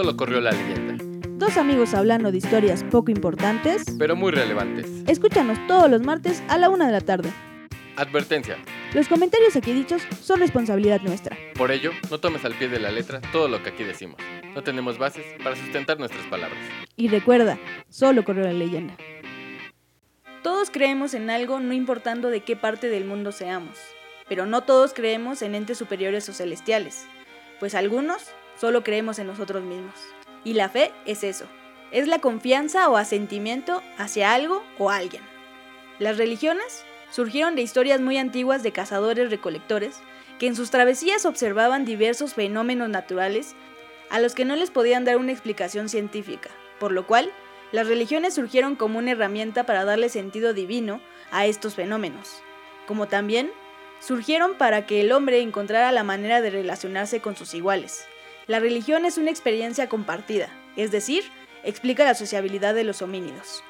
solo corrió la leyenda. Dos amigos hablando de historias poco importantes. Pero muy relevantes. Escúchanos todos los martes a la una de la tarde. Advertencia. Los comentarios aquí dichos son responsabilidad nuestra. Por ello, no tomes al pie de la letra todo lo que aquí decimos. No tenemos bases para sustentar nuestras palabras. Y recuerda, solo corrió la leyenda. Todos creemos en algo no importando de qué parte del mundo seamos, pero no todos creemos en entes superiores o celestiales, pues algunos solo creemos en nosotros mismos. Y la fe es eso, es la confianza o asentimiento hacia algo o alguien. Las religiones surgieron de historias muy antiguas de cazadores-recolectores que en sus travesías observaban diversos fenómenos naturales a los que no les podían dar una explicación científica, por lo cual las religiones surgieron como una herramienta para darle sentido divino a estos fenómenos, como también surgieron para que el hombre encontrara la manera de relacionarse con sus iguales. La religión es una experiencia compartida, es decir, explica la sociabilidad de los homínidos.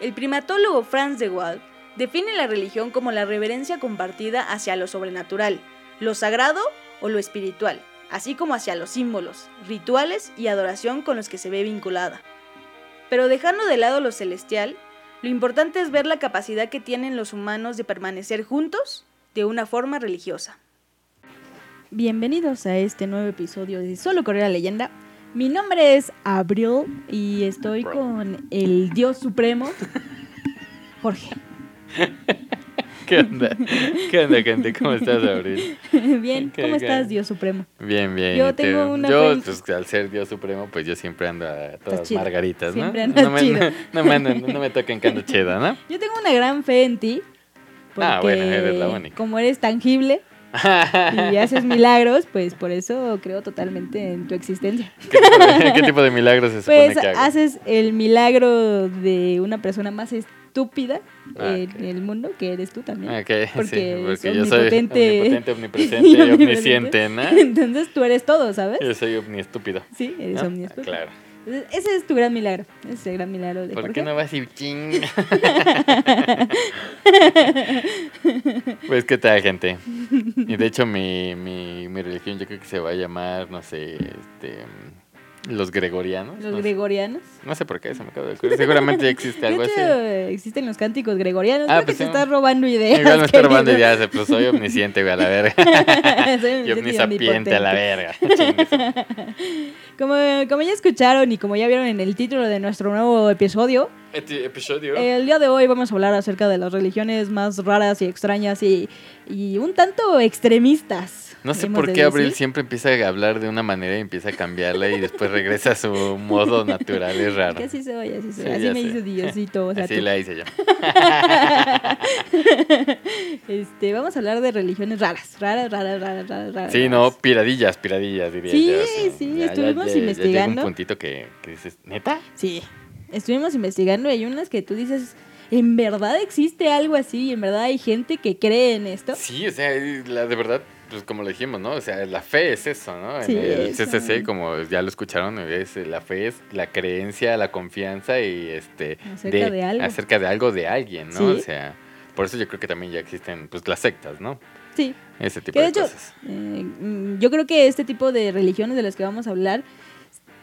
El primatólogo Franz de Waal define la religión como la reverencia compartida hacia lo sobrenatural, lo sagrado o lo espiritual, así como hacia los símbolos, rituales y adoración con los que se ve vinculada. Pero dejando de lado lo celestial, lo importante es ver la capacidad que tienen los humanos de permanecer juntos de una forma religiosa. Bienvenidos a este nuevo episodio de Solo Correr la Leyenda. Mi nombre es Abril y estoy con el Dios Supremo, Jorge. ¿Qué onda? ¿Qué onda, gente? ¿Cómo estás, Abril? Bien, ¿Qué- ¿cómo qué? estás, Dios Supremo? Bien, bien. Yo tengo una Yo, friend- pues, al ser Dios supremo, pues yo siempre ando a todas margaritas, ¿no? Siempre andas no, me, chido. no, no me ando- no me toquen que ando chido, ¿no? Yo tengo una gran fe en ti. Porque Ah, bueno, eres la única. como eres tangible y haces milagros, pues por eso creo totalmente en tu existencia. ¿Qué tipo de, qué tipo de milagros se supone Pues que hago? haces el milagro de una persona más estúpida Ah, en ok. el mundo, que eres tú también. Ok, Porque sí, porque yo soy omnipotente. omnipotente, omnipresente y omnisciente, ¿no? Entonces tú eres todo, ¿sabes? Yo soy omniestúpido. Sí, eres ¿no? omniestúpido. Ah, Claro. Ese es tu gran milagro. Ese es el gran milagro de ¿Por Jorge. qué no vas y ching? pues, ¿qué tal, gente? Y de hecho, mi, mi, mi religión yo creo que se va a llamar, no sé, este, los gregorianos. Los no, sé- gregorianos. no sé por qué, se me acaba de ocurrir. Seguramente ya existe De algo hecho, así. existen los cánticos gregorianos. Ah, Creo pues que te sí. estás robando ideas. Igual me estoy robando ideas, pues soy omnisciente, güey, a la verga. Soy omnisapiente a la verga. Como, como ya escucharon y como ya vieron en el título de nuestro nuevo episodio, episodio. el día de hoy vamos a hablar acerca de las religiones más raras y extrañas y, y un tanto extremistas. No sé por qué Abril siempre empieza a hablar de una manera y empieza a cambiarla y después regresa a su modo natural, es raro. Así soy, así soy. Sí, así me sé. hizo Diosito. O sea, Así tú. la hice yo. este, vamos a hablar de religiones raras. Raras, raras, raras, raras, raras. Sí, no, piradillas, piradillas, diría Sí, yo. sí, estuvimos investigando. Ya llega un puntito que, que dices, ¿neta? Sí, estuvimos investigando y hay unas que tú dices, ¿en verdad existe algo así? ¿En verdad hay gente que cree en esto? Sí, o sea, la, de verdad, pues como lo dijimos, ¿no? O sea, la fe es eso, ¿no? Sí, en el. CCC, como ya lo escucharon, es, la fe es la creencia, la confianza y este... Acerca de algo. Acerca de algo de alguien, ¿no? Sí. O sea, por eso yo creo que también ya existen, pues, las sectas, ¿no? Sí, Ese tipo que de de hecho, cosas. eh, mm, yo creo que este tipo de religiones de las que vamos a hablar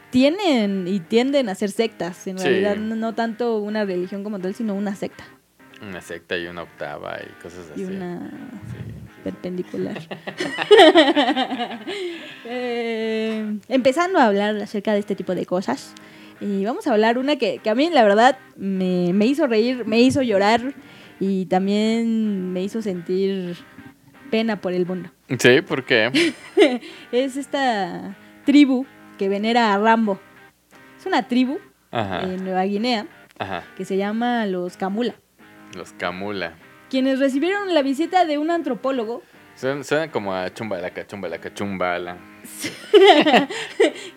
tienen y tienden a ser sectas. En Sí. realidad, no, no tanto una religión como tal, sino una secta Una secta y una octava y cosas así. y una Sí. Perpendicular. Eh, empezando a hablar acerca de este tipo de cosas. Y vamos a hablar una que, que a mí, la verdad, me, me hizo reír, me hizo llorar y también me hizo sentir pena por el mundo. Sí, ¿por qué? Es esta tribu que venera a Rambo. Es una tribu Ajá, en Nueva Guinea ajá. que se llama los Kamula, Los Camula. Quienes recibieron la visita de un antropólogo suenan como a chumbalaca, chumbalaca, chumbala.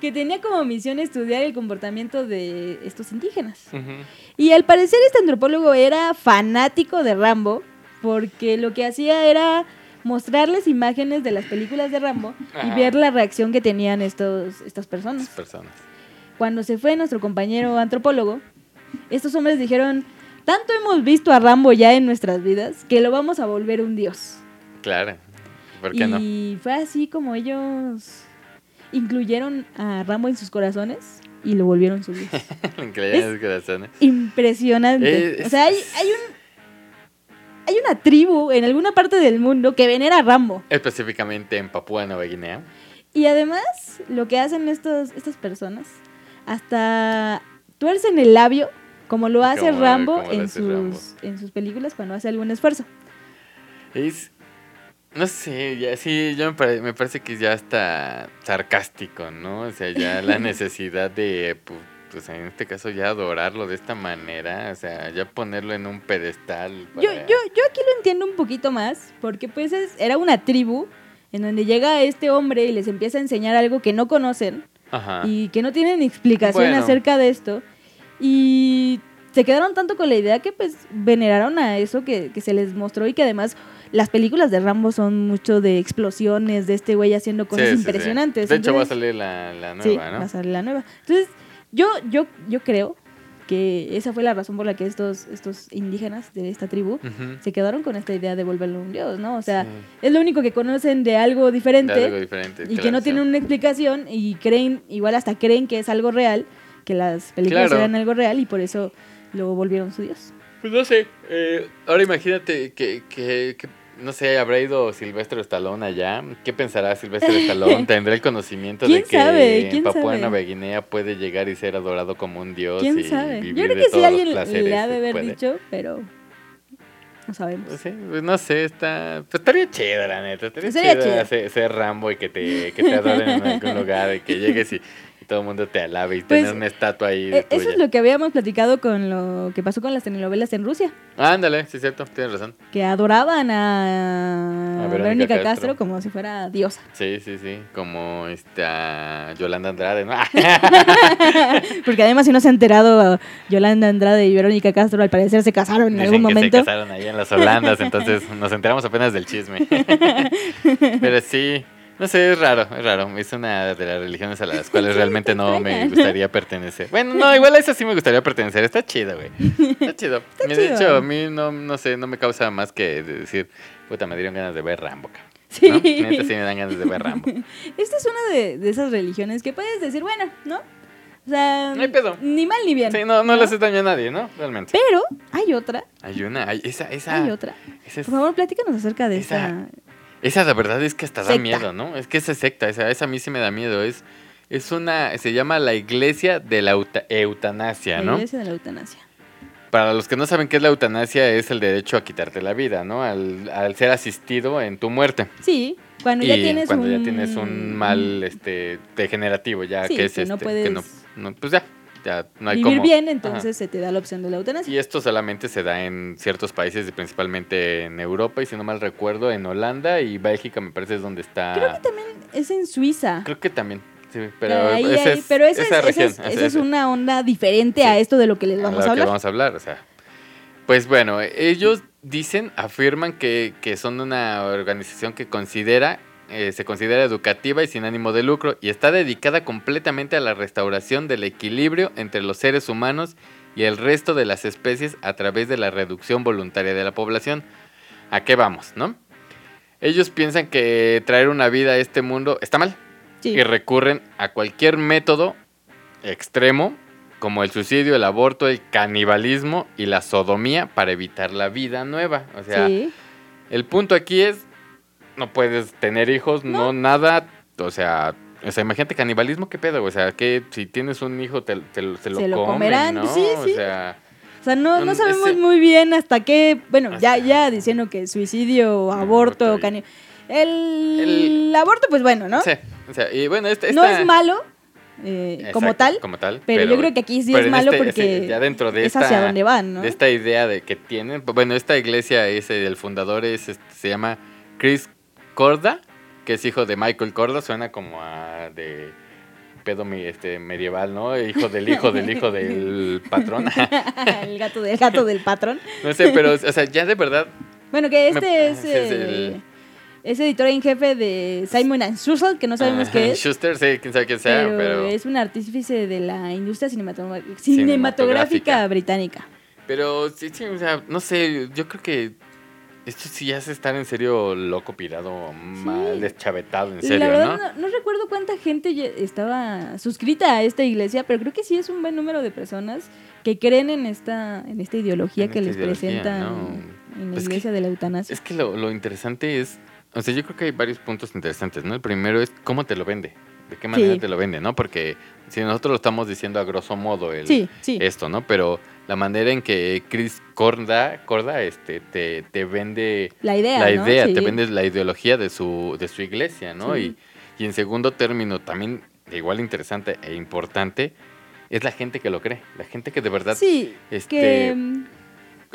que tenía como misión estudiar el comportamiento de estos indígenas. Y al parecer este antropólogo era fanático de Rambo porque lo que hacía era mostrarles imágenes de las películas de Rambo y ver la reacción que tenían estos, estas personas. Cuando se fue nuestro compañero antropólogo, estos hombres dijeron, tanto hemos visto a Rambo ya en nuestras vidas que lo vamos a volver un dios. Claro. ¿Por qué no? y fue así como ellos incluyeron a Rambo en sus corazones y lo volvieron su dios. Increíble en sus corazones. Impresionante. Es- o sea, hay, hay un hay una tribu en alguna parte del mundo que venera a Rambo. Específicamente en Papúa Nueva Guinea. Y además, lo que hacen estos, estas personas, hasta tuercen el labio, como lo hace Como- Rambo como en hace sus, Rambo. en sus películas cuando hace algún esfuerzo. Es. No sé, ya sí, yo me, pare- me parece que ya está sarcástico, ¿no? O sea, ya la necesidad de, pu- pues en este caso, ya adorarlo de esta manera, o sea, ya ponerlo en un pedestal. Yo, yo, yo aquí lo entiendo un poquito más, porque pues es- era una tribu en donde llega este hombre y les empieza a enseñar algo que no conocen Ajá. y que no tienen explicación Bueno. acerca de esto. Y se quedaron tanto con la idea que pues veneraron a eso que, que se les mostró y que además las películas de Rambo son mucho de explosiones, de este güey haciendo cosas sí, sí. impresionantes. De hecho, va a salir la, la sí, nueva, va a ¿no? salir la nueva. Entonces, yo, yo, yo creo que esa fue la razón por la que estos, estos indígenas de esta tribu se quedaron con esta idea de volverlo un dios, ¿no? O sea, Sí. es lo único que conocen de algo diferente De algo diferente. y que no sí. tienen una explicación y creen, igual hasta creen que es algo real, que las películas Claro. eran algo real y por eso lo volvieron su dios. Pues no sé. eh, ahora imagínate que, que, que, no sé, habrá ido Silvestre Stallone allá. ¿Qué pensará Silvestre Stallone? ¿Tendrá el conocimiento de ¿Quién que sabe? en ¿Quién Papúa sabe? Nueva Guinea puede llegar y ser adorado como un dios? ¿Quién y sabe? vivir Yo creo de que sí alguien le ha de haber puede? dicho, pero no sabemos. Sí, pues no sé, está. Pues estaría chido, la neta. Estaría chido, chido. Ser, ser Rambo y que te, que te adoren en algún lugar y que llegues y todo el mundo te alabe y Pues, tener una estatua ahí. Eh, Eso es lo que habíamos platicado con lo que pasó con las telenovelas en Rusia, Ándale, sí, es cierto, tienes razón. que adoraban a, A Verónica Verónica Castro. Castro. como si fuera diosa. Sí, sí, sí. Como esta Yolanda Andrade, ¿no? Porque además si no se ha enterado, Yolanda Andrade y Verónica Castro al parecer se casaron en Dicen algún que momento. se casaron ahí en las Holandas, entonces nos enteramos apenas del chisme. Pero sí, no sé, es raro, es raro. Es una de las religiones a las cuales realmente no me gustaría pertenecer. Bueno, no, igual a esa sí me gustaría pertenecer. Está chido, güey. Está chido. Y de chido. hecho, a mí no, no sé, no me causa más que decir, puta, me dieron ganas de ver Rambo, cabrón. Sí. ¿no? Neta sí me dan ganas de ver Rambo. Esta es una de, de esas religiones que puedes decir, bueno, ¿no? O sea, No hay pedo. ni mal ni bien. Sí, no, no le hace daño a nadie, ¿no? Realmente. Pero hay otra, Hay una, hay, esa, esa, hay otra. esa es- Por favor, platícanos acerca de Esa- esta. Esa la verdad es que hasta da miedo, ¿no? Es que esa secta, esa, esa a mí sí me da miedo. Es, es una, se llama la iglesia de la euta- eutanasia, La ¿no? iglesia de la eutanasia. Para los que no saben qué es la eutanasia, es el derecho a quitarte la vida, ¿no? Al, al ser asistido en tu muerte. Sí, cuando ya tienes cuando un... ya tienes un mal este, degenerativo, ya Sí, que es que este, no que puedes no, no, pues ya, ya no hay vivir bien, Ajá. entonces se te da la opción de la eutanasia. Y esto solamente se da en ciertos países, principalmente en Europa, y si no mal recuerdo, en Holanda y Bélgica me parece es donde está... Creo que también es en Suiza. Creo que también, sí, pero Ahí, es, pero esa, esa es, esa región, es- esa- esa es esa- una onda diferente Sí. a esto de lo que les a vamos lo a que hablar. vamos a hablar, o sea. Pues bueno, ellos dicen, afirman que, que son una organización que considera, eh, se considera educativa y sin ánimo de lucro y está dedicada completamente a la restauración del equilibrio entre los seres humanos y el resto de las especies a través de la reducción voluntaria de la población. ¿A qué vamos, no? Ellos piensan que traer una vida a este mundo está mal Sí. y recurren a cualquier método extremo como el suicidio, el aborto, el canibalismo y la sodomía para evitar la vida nueva. O sea, sí. el punto aquí es no puedes tener hijos, no, nada, o sea, o sea, imagínate canibalismo, qué pedo, o sea, que si tienes un hijo te, te lo- se lo Se lo comen, comerán, ¿no? sí, sí. O sea, O sea, no, no Mm, sabemos ese- muy bien hasta qué. Bueno, ya, Hasta- ya diciendo que suicidio, aborto, Aborto y- cani- El, El- aborto, pues bueno, ¿no? sí, o sea, y bueno, esta, No es malo eh, como tal, como tal, pero, yo creo que aquí sí es malo este- porque ese- ya dentro de es hacia esta- donde van, ¿no? de esta idea de que tienen. Bueno, esta iglesia es el fundador es este, se llama Chris Corda, que es hijo de Michael Corda, suena como a de pedo este medieval, ¿no? Hijo del hijo del hijo del patrón. el gato del gato del patrón. no sé, pero o sea, ya de verdad Bueno, que este Me- es, el, el- es editor en jefe de Simon and Schuster, que no sabemos qué es. Schuster, sí, quién sabe quién sea, pero, pero es un artífice de la industria Cinematográfica. británica. pero sí, sí, o sea, no sé, yo creo que esto sí ya es estar en serio loco, pirado, mal, deschavetado, en La serio, verdad, ¿no? no, no recuerdo cuánta gente estaba suscrita a esta iglesia, pero creo que sí es un buen número de personas que creen en esta, en esta ideología En que esta les presentan ¿no? en la Pues que- iglesia de la eutanasia. Es que lo, lo interesante es, o sea, yo creo que hay varios puntos interesantes, ¿no? El primero es cómo te lo vende, de qué manera Sí. te lo vende, ¿no? Porque si nosotros lo estamos diciendo a grosso modo, el, Sí, sí. esto, ¿no? Pero la manera en que Chris Corda, Corda este, te, te vende la idea, la ¿no? idea, Sí. te vende la ideología de su, de su iglesia, ¿no? Sí. Y, y en segundo término, también igual interesante e importante, es la gente que lo cree, la gente que de verdad Sí, este, que, mm,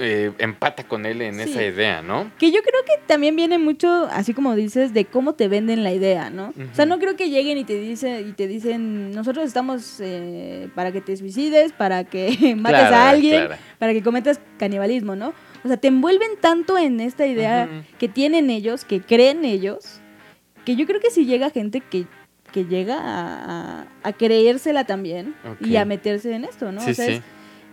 eh, empata con él en Sí. esa idea, ¿no? que yo creo que también viene mucho, así como dices, de cómo te venden la idea, ¿no? O sea, no creo que lleguen y te dicen, y te dicen, nosotros estamos eh, para que te suicides, para que mates a alguien, para que cometas canibalismo, ¿no? O sea, te envuelven tanto en esta idea que tienen ellos, que creen ellos, que yo creo que si llega gente que, que llega a, a- a creérsela también y a meterse en esto, ¿no? Sí, o sea, sí. es,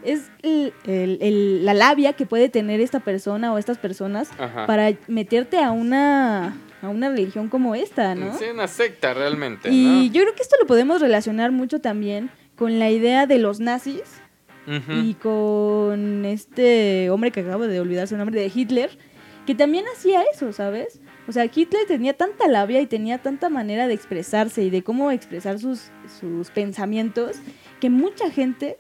es el- el- el- la labia que puede tener esta persona o estas personas Ajá. para meterte a una, a una religión como esta, ¿no? Sí, una secta realmente, Y ¿no? yo creo que esto lo podemos relacionar mucho también con la idea de los nazis y con este hombre que acabo de olvidar su nombre, de Hitler, que también hacía eso, ¿sabes? O sea, Hitler tenía tanta labia y tenía tanta manera de expresarse y de cómo expresar sus, sus pensamientos que mucha gente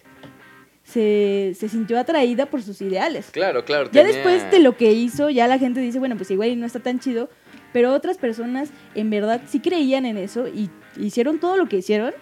se, se sintió atraída por sus ideales. Claro, claro. Ya tenía- después de lo que hizo, ya la gente dice, bueno, pues igual no está tan chido, pero otras personas en verdad sí creían en eso y hicieron todo lo que hicieron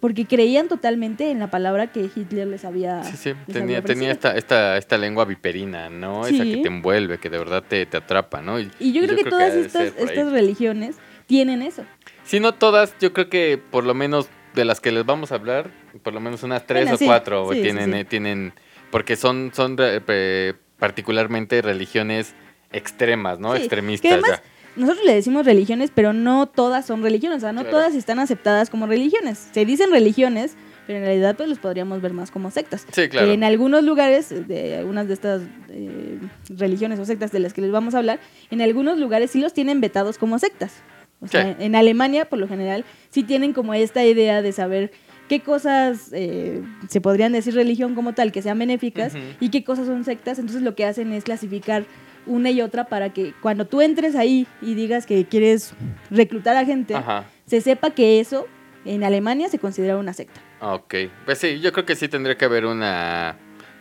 porque creían totalmente en la palabra que Hitler les había Sí, sí, tenía, tenía esta, esta, esta lengua viperina, ¿no? Esa que te envuelve, que de verdad te, te atrapa, ¿no? Y, Y yo creo que ha todas estas, estas religiones tienen eso. Si no todas, yo creo que por lo menos de las que les vamos a hablar, por lo menos unas tres Bueno, o sí, cuatro sí, tienen, sí. eh, tienen, porque son, son eh, particularmente religiones extremas, ¿no? Extremistas. además-. Nosotros le decimos religiones, pero no todas son religiones, o sea, no Claro. todas están aceptadas como religiones. Se dicen religiones, pero en realidad pues los podríamos ver más como sectas. Sí, claro. En algunos lugares, de algunas de estas eh, religiones o sectas de las que les vamos a hablar, en algunos lugares sí los tienen vetados como sectas. O sea, Sí. en Alemania, por lo general, sí tienen como esta idea de saber qué cosas eh, se podrían decir religión como tal, que sean benéficas, y qué cosas son sectas. Entonces lo que hacen es clasificar una y otra para que cuando tú entres ahí y digas que quieres reclutar a gente, Ajá. se sepa que eso en Alemania se considera una secta. Ok, pues sí, yo creo que sí tendría que haber una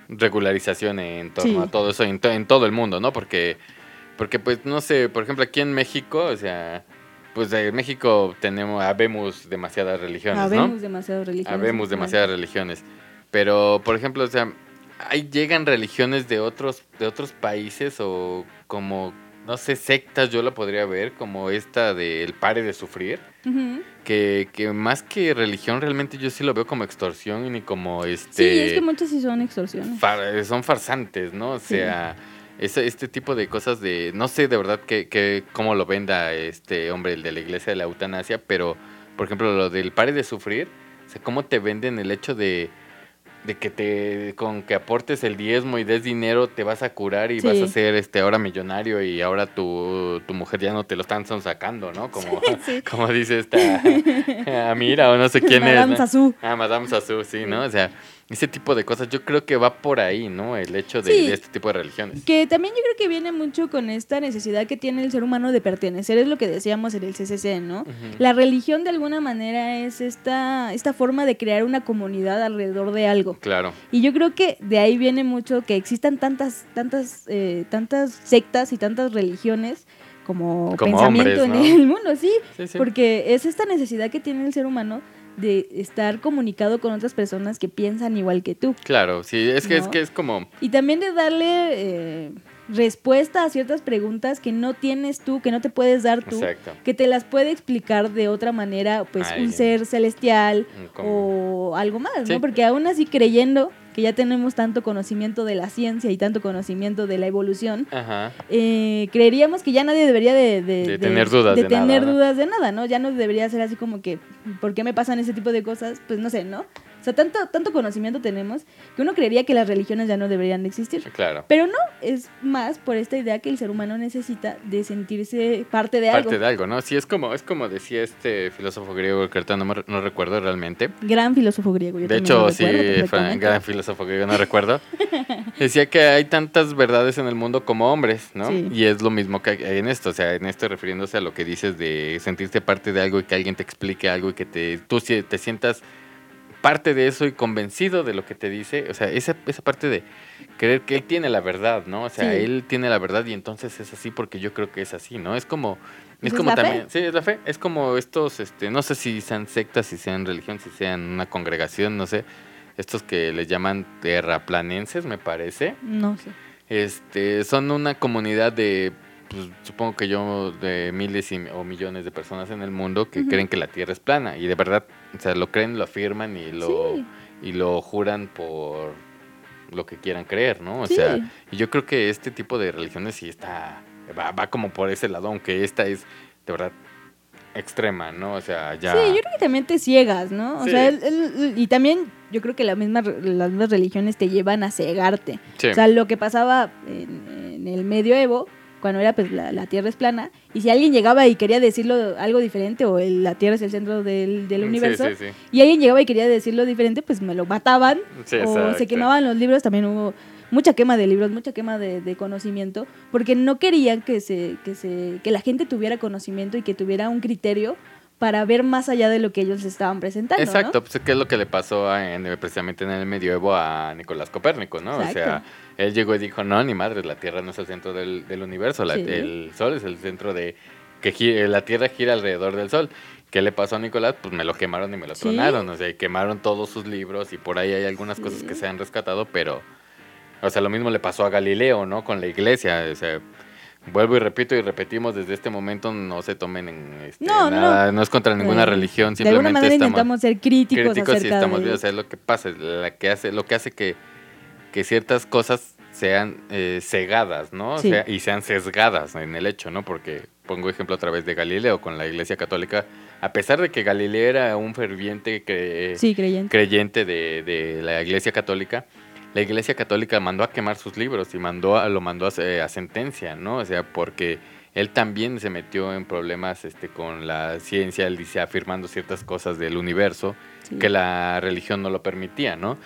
regularización en torno Sí. a todo eso, en, to- en todo el mundo, ¿no? Porque, porque, pues, no sé, por ejemplo, aquí en México, o sea, pues en México tenemos, habemos demasiadas religiones, Habemos ¿no? demasiadas religiones. Habemos demasiadas religiones. Pero, por ejemplo, o sea, ahí llegan religiones de otros, de otros países o como, no sé, sectas yo la podría ver, como esta del pare de sufrir que, que más que religión realmente yo sí lo veo como extorsión y como Sí, este es que muchas sí son extorsiones. far- son farsantes, ¿no? O Sí. Este tipo de cosas de no sé de verdad que, que cómo lo venda este hombre el de la iglesia de la eutanasia, pero por ejemplo lo del pare de sufrir, o sea, cómo te venden el hecho de de que te con que aportes el diezmo y des dinero te vas a curar y vas Sí. a ser este ahora millonario y ahora tu, tu mujer ya no te lo están sacando, ¿no? Como, Sí. como dice esta Amira o no sé quién Madame es. ¿no? Sassou. Ah, Madame Sassou, sí, ¿no? O sea, ese tipo de cosas, yo creo que va por ahí, ¿no? El hecho de, Sí. de este tipo de religiones. Que también yo creo que viene mucho con esta necesidad que tiene el ser humano de pertenecer, es lo que decíamos en el CCC, ¿no? La religión de alguna manera es esta, esta forma de crear una comunidad alrededor de algo. Claro. Y yo creo que de ahí viene mucho que existan tantas, tantas, eh, tantas sectas y tantas religiones como, Como pensamiento hombres, ¿no? en el mundo, sí, Sí, sí. porque es esta necesidad que tiene el ser humano de estar comunicado con otras personas que piensan igual que tú. Claro, sí, es que es que es como Y también de darle eh, respuesta a ciertas preguntas que no tienes tú, que no te puedes dar tú, exacto. que te las puede explicar de otra manera, pues Alguien. un ser celestial como- o algo más, Sí. ¿no? Porque aún así creyendo que ya tenemos tanto conocimiento de la ciencia y tanto conocimiento de la evolución, Ajá. eh, creeríamos que ya nadie debería de, de- De tener dudas de tener nada, de nada, ¿no? Ya no debería ser así como que, ¿por qué me pasan ese tipo de cosas? Pues no sé, ¿no? Sea, tanto, tanto conocimiento tenemos que uno creería que las religiones ya no deberían de existir. Claro. Pero no, es más por esta idea que el ser humano necesita de sentirse parte de algo. Parte de algo, ¿no? Sí, es como, es como decía este filósofo griego que ahorita no, no recuerdo realmente. Gran filósofo griego. yo De hecho, sí, perfectamente. gran filósofo griego, no recuerdo. Decía que hay tantas verdades en el mundo como hombres, ¿no? Sí. Y es lo mismo que hay en esto, o sea, en esto refiriéndose a lo que dices de sentirte parte de algo y que alguien te explique algo y que te, tú te sientas parte de eso y convencido de lo que te dice, o sea, esa, esa parte de creer que él tiene la verdad, ¿no? O sea, Sí. él tiene la verdad y entonces es así porque yo creo que es así, ¿no? Es como... Es Esa es como fe. también, sí, es la fe. Es como estos, este, no sé si sean sectas, si sean religión, si sean una congregación, no sé. Estos que les llaman terraplanenses, me parece. No sé. Este, son una comunidad de, pues, supongo que yo, de miles y- o millones de personas en el mundo que creen que la Tierra es plana. Y de verdad, o sea, lo creen, lo afirman y lo, Sí. y lo juran por lo que quieran creer, ¿no? O Sí. sea, y yo creo que este tipo de religiones sí está, va, va como por ese lado, aunque esta es de verdad extrema, ¿no? O sea, ya... Sí, yo creo que también te ciegas, ¿no? O Sí. sea, el- el- y también yo creo que la misma, las mismas religiones te llevan a cegarte. Sí. O sea, lo que pasaba en, en el medioevo, cuando era pues la, la Tierra es plana, y si alguien llegaba y quería decirlo algo diferente, o el- la Tierra es el centro del, del universo, sí, sí. y alguien llegaba y quería decirlo diferente, pues me lo mataban, o exacto. se quemaban los libros, también hubo mucha quema de libros, mucha quema de, de conocimiento, porque no querían que, se, que, se, que la gente tuviera conocimiento y que tuviera un criterio para ver más allá de lo que ellos estaban presentando. ¿no? Exacto, pues qué es lo que le pasó a- en- precisamente en el medioevo a Nicolás Copérnico, ¿no? O sea, él llegó y dijo, no, ni madre, la Tierra no es el centro del, del universo, la- Sí. el Sol es el centro de... que gi- la Tierra gira alrededor del Sol. ¿Qué le pasó a Nicolás? Pues me lo quemaron y me lo Sí. tronaron, o sea, y quemaron todos sus libros y por ahí hay algunas Sí. cosas que se han rescatado, pero... O sea, lo mismo le pasó a Galileo, ¿no? Con la iglesia, o sea... Vuelvo y repito y repetimos desde este momento no se tomen en este, No, no, nada, no es contra ninguna Eh, religión, De alguna simplemente manera estamos intentamos ser críticos, críticos y acerca estamos de... bien, o sea, es lo que pasa, la que hace, lo que hace que, que ciertas cosas sean eh, cegadas, ¿no? O Sí. sea, y sean sesgadas en el hecho, ¿no? Porque pongo ejemplo a través de Galileo con la Iglesia Católica, a pesar de que Galileo era un ferviente cre- Sí, creyente. creyente de, de la Iglesia Católica, la Iglesia Católica mandó a quemar sus libros y mandó a, lo mandó a, se- a sentencia, ¿no? O sea, porque él también se metió en problemas este, con la ciencia, él dice afirmando ciertas cosas del universo Sí. que la religión no lo permitía, ¿no?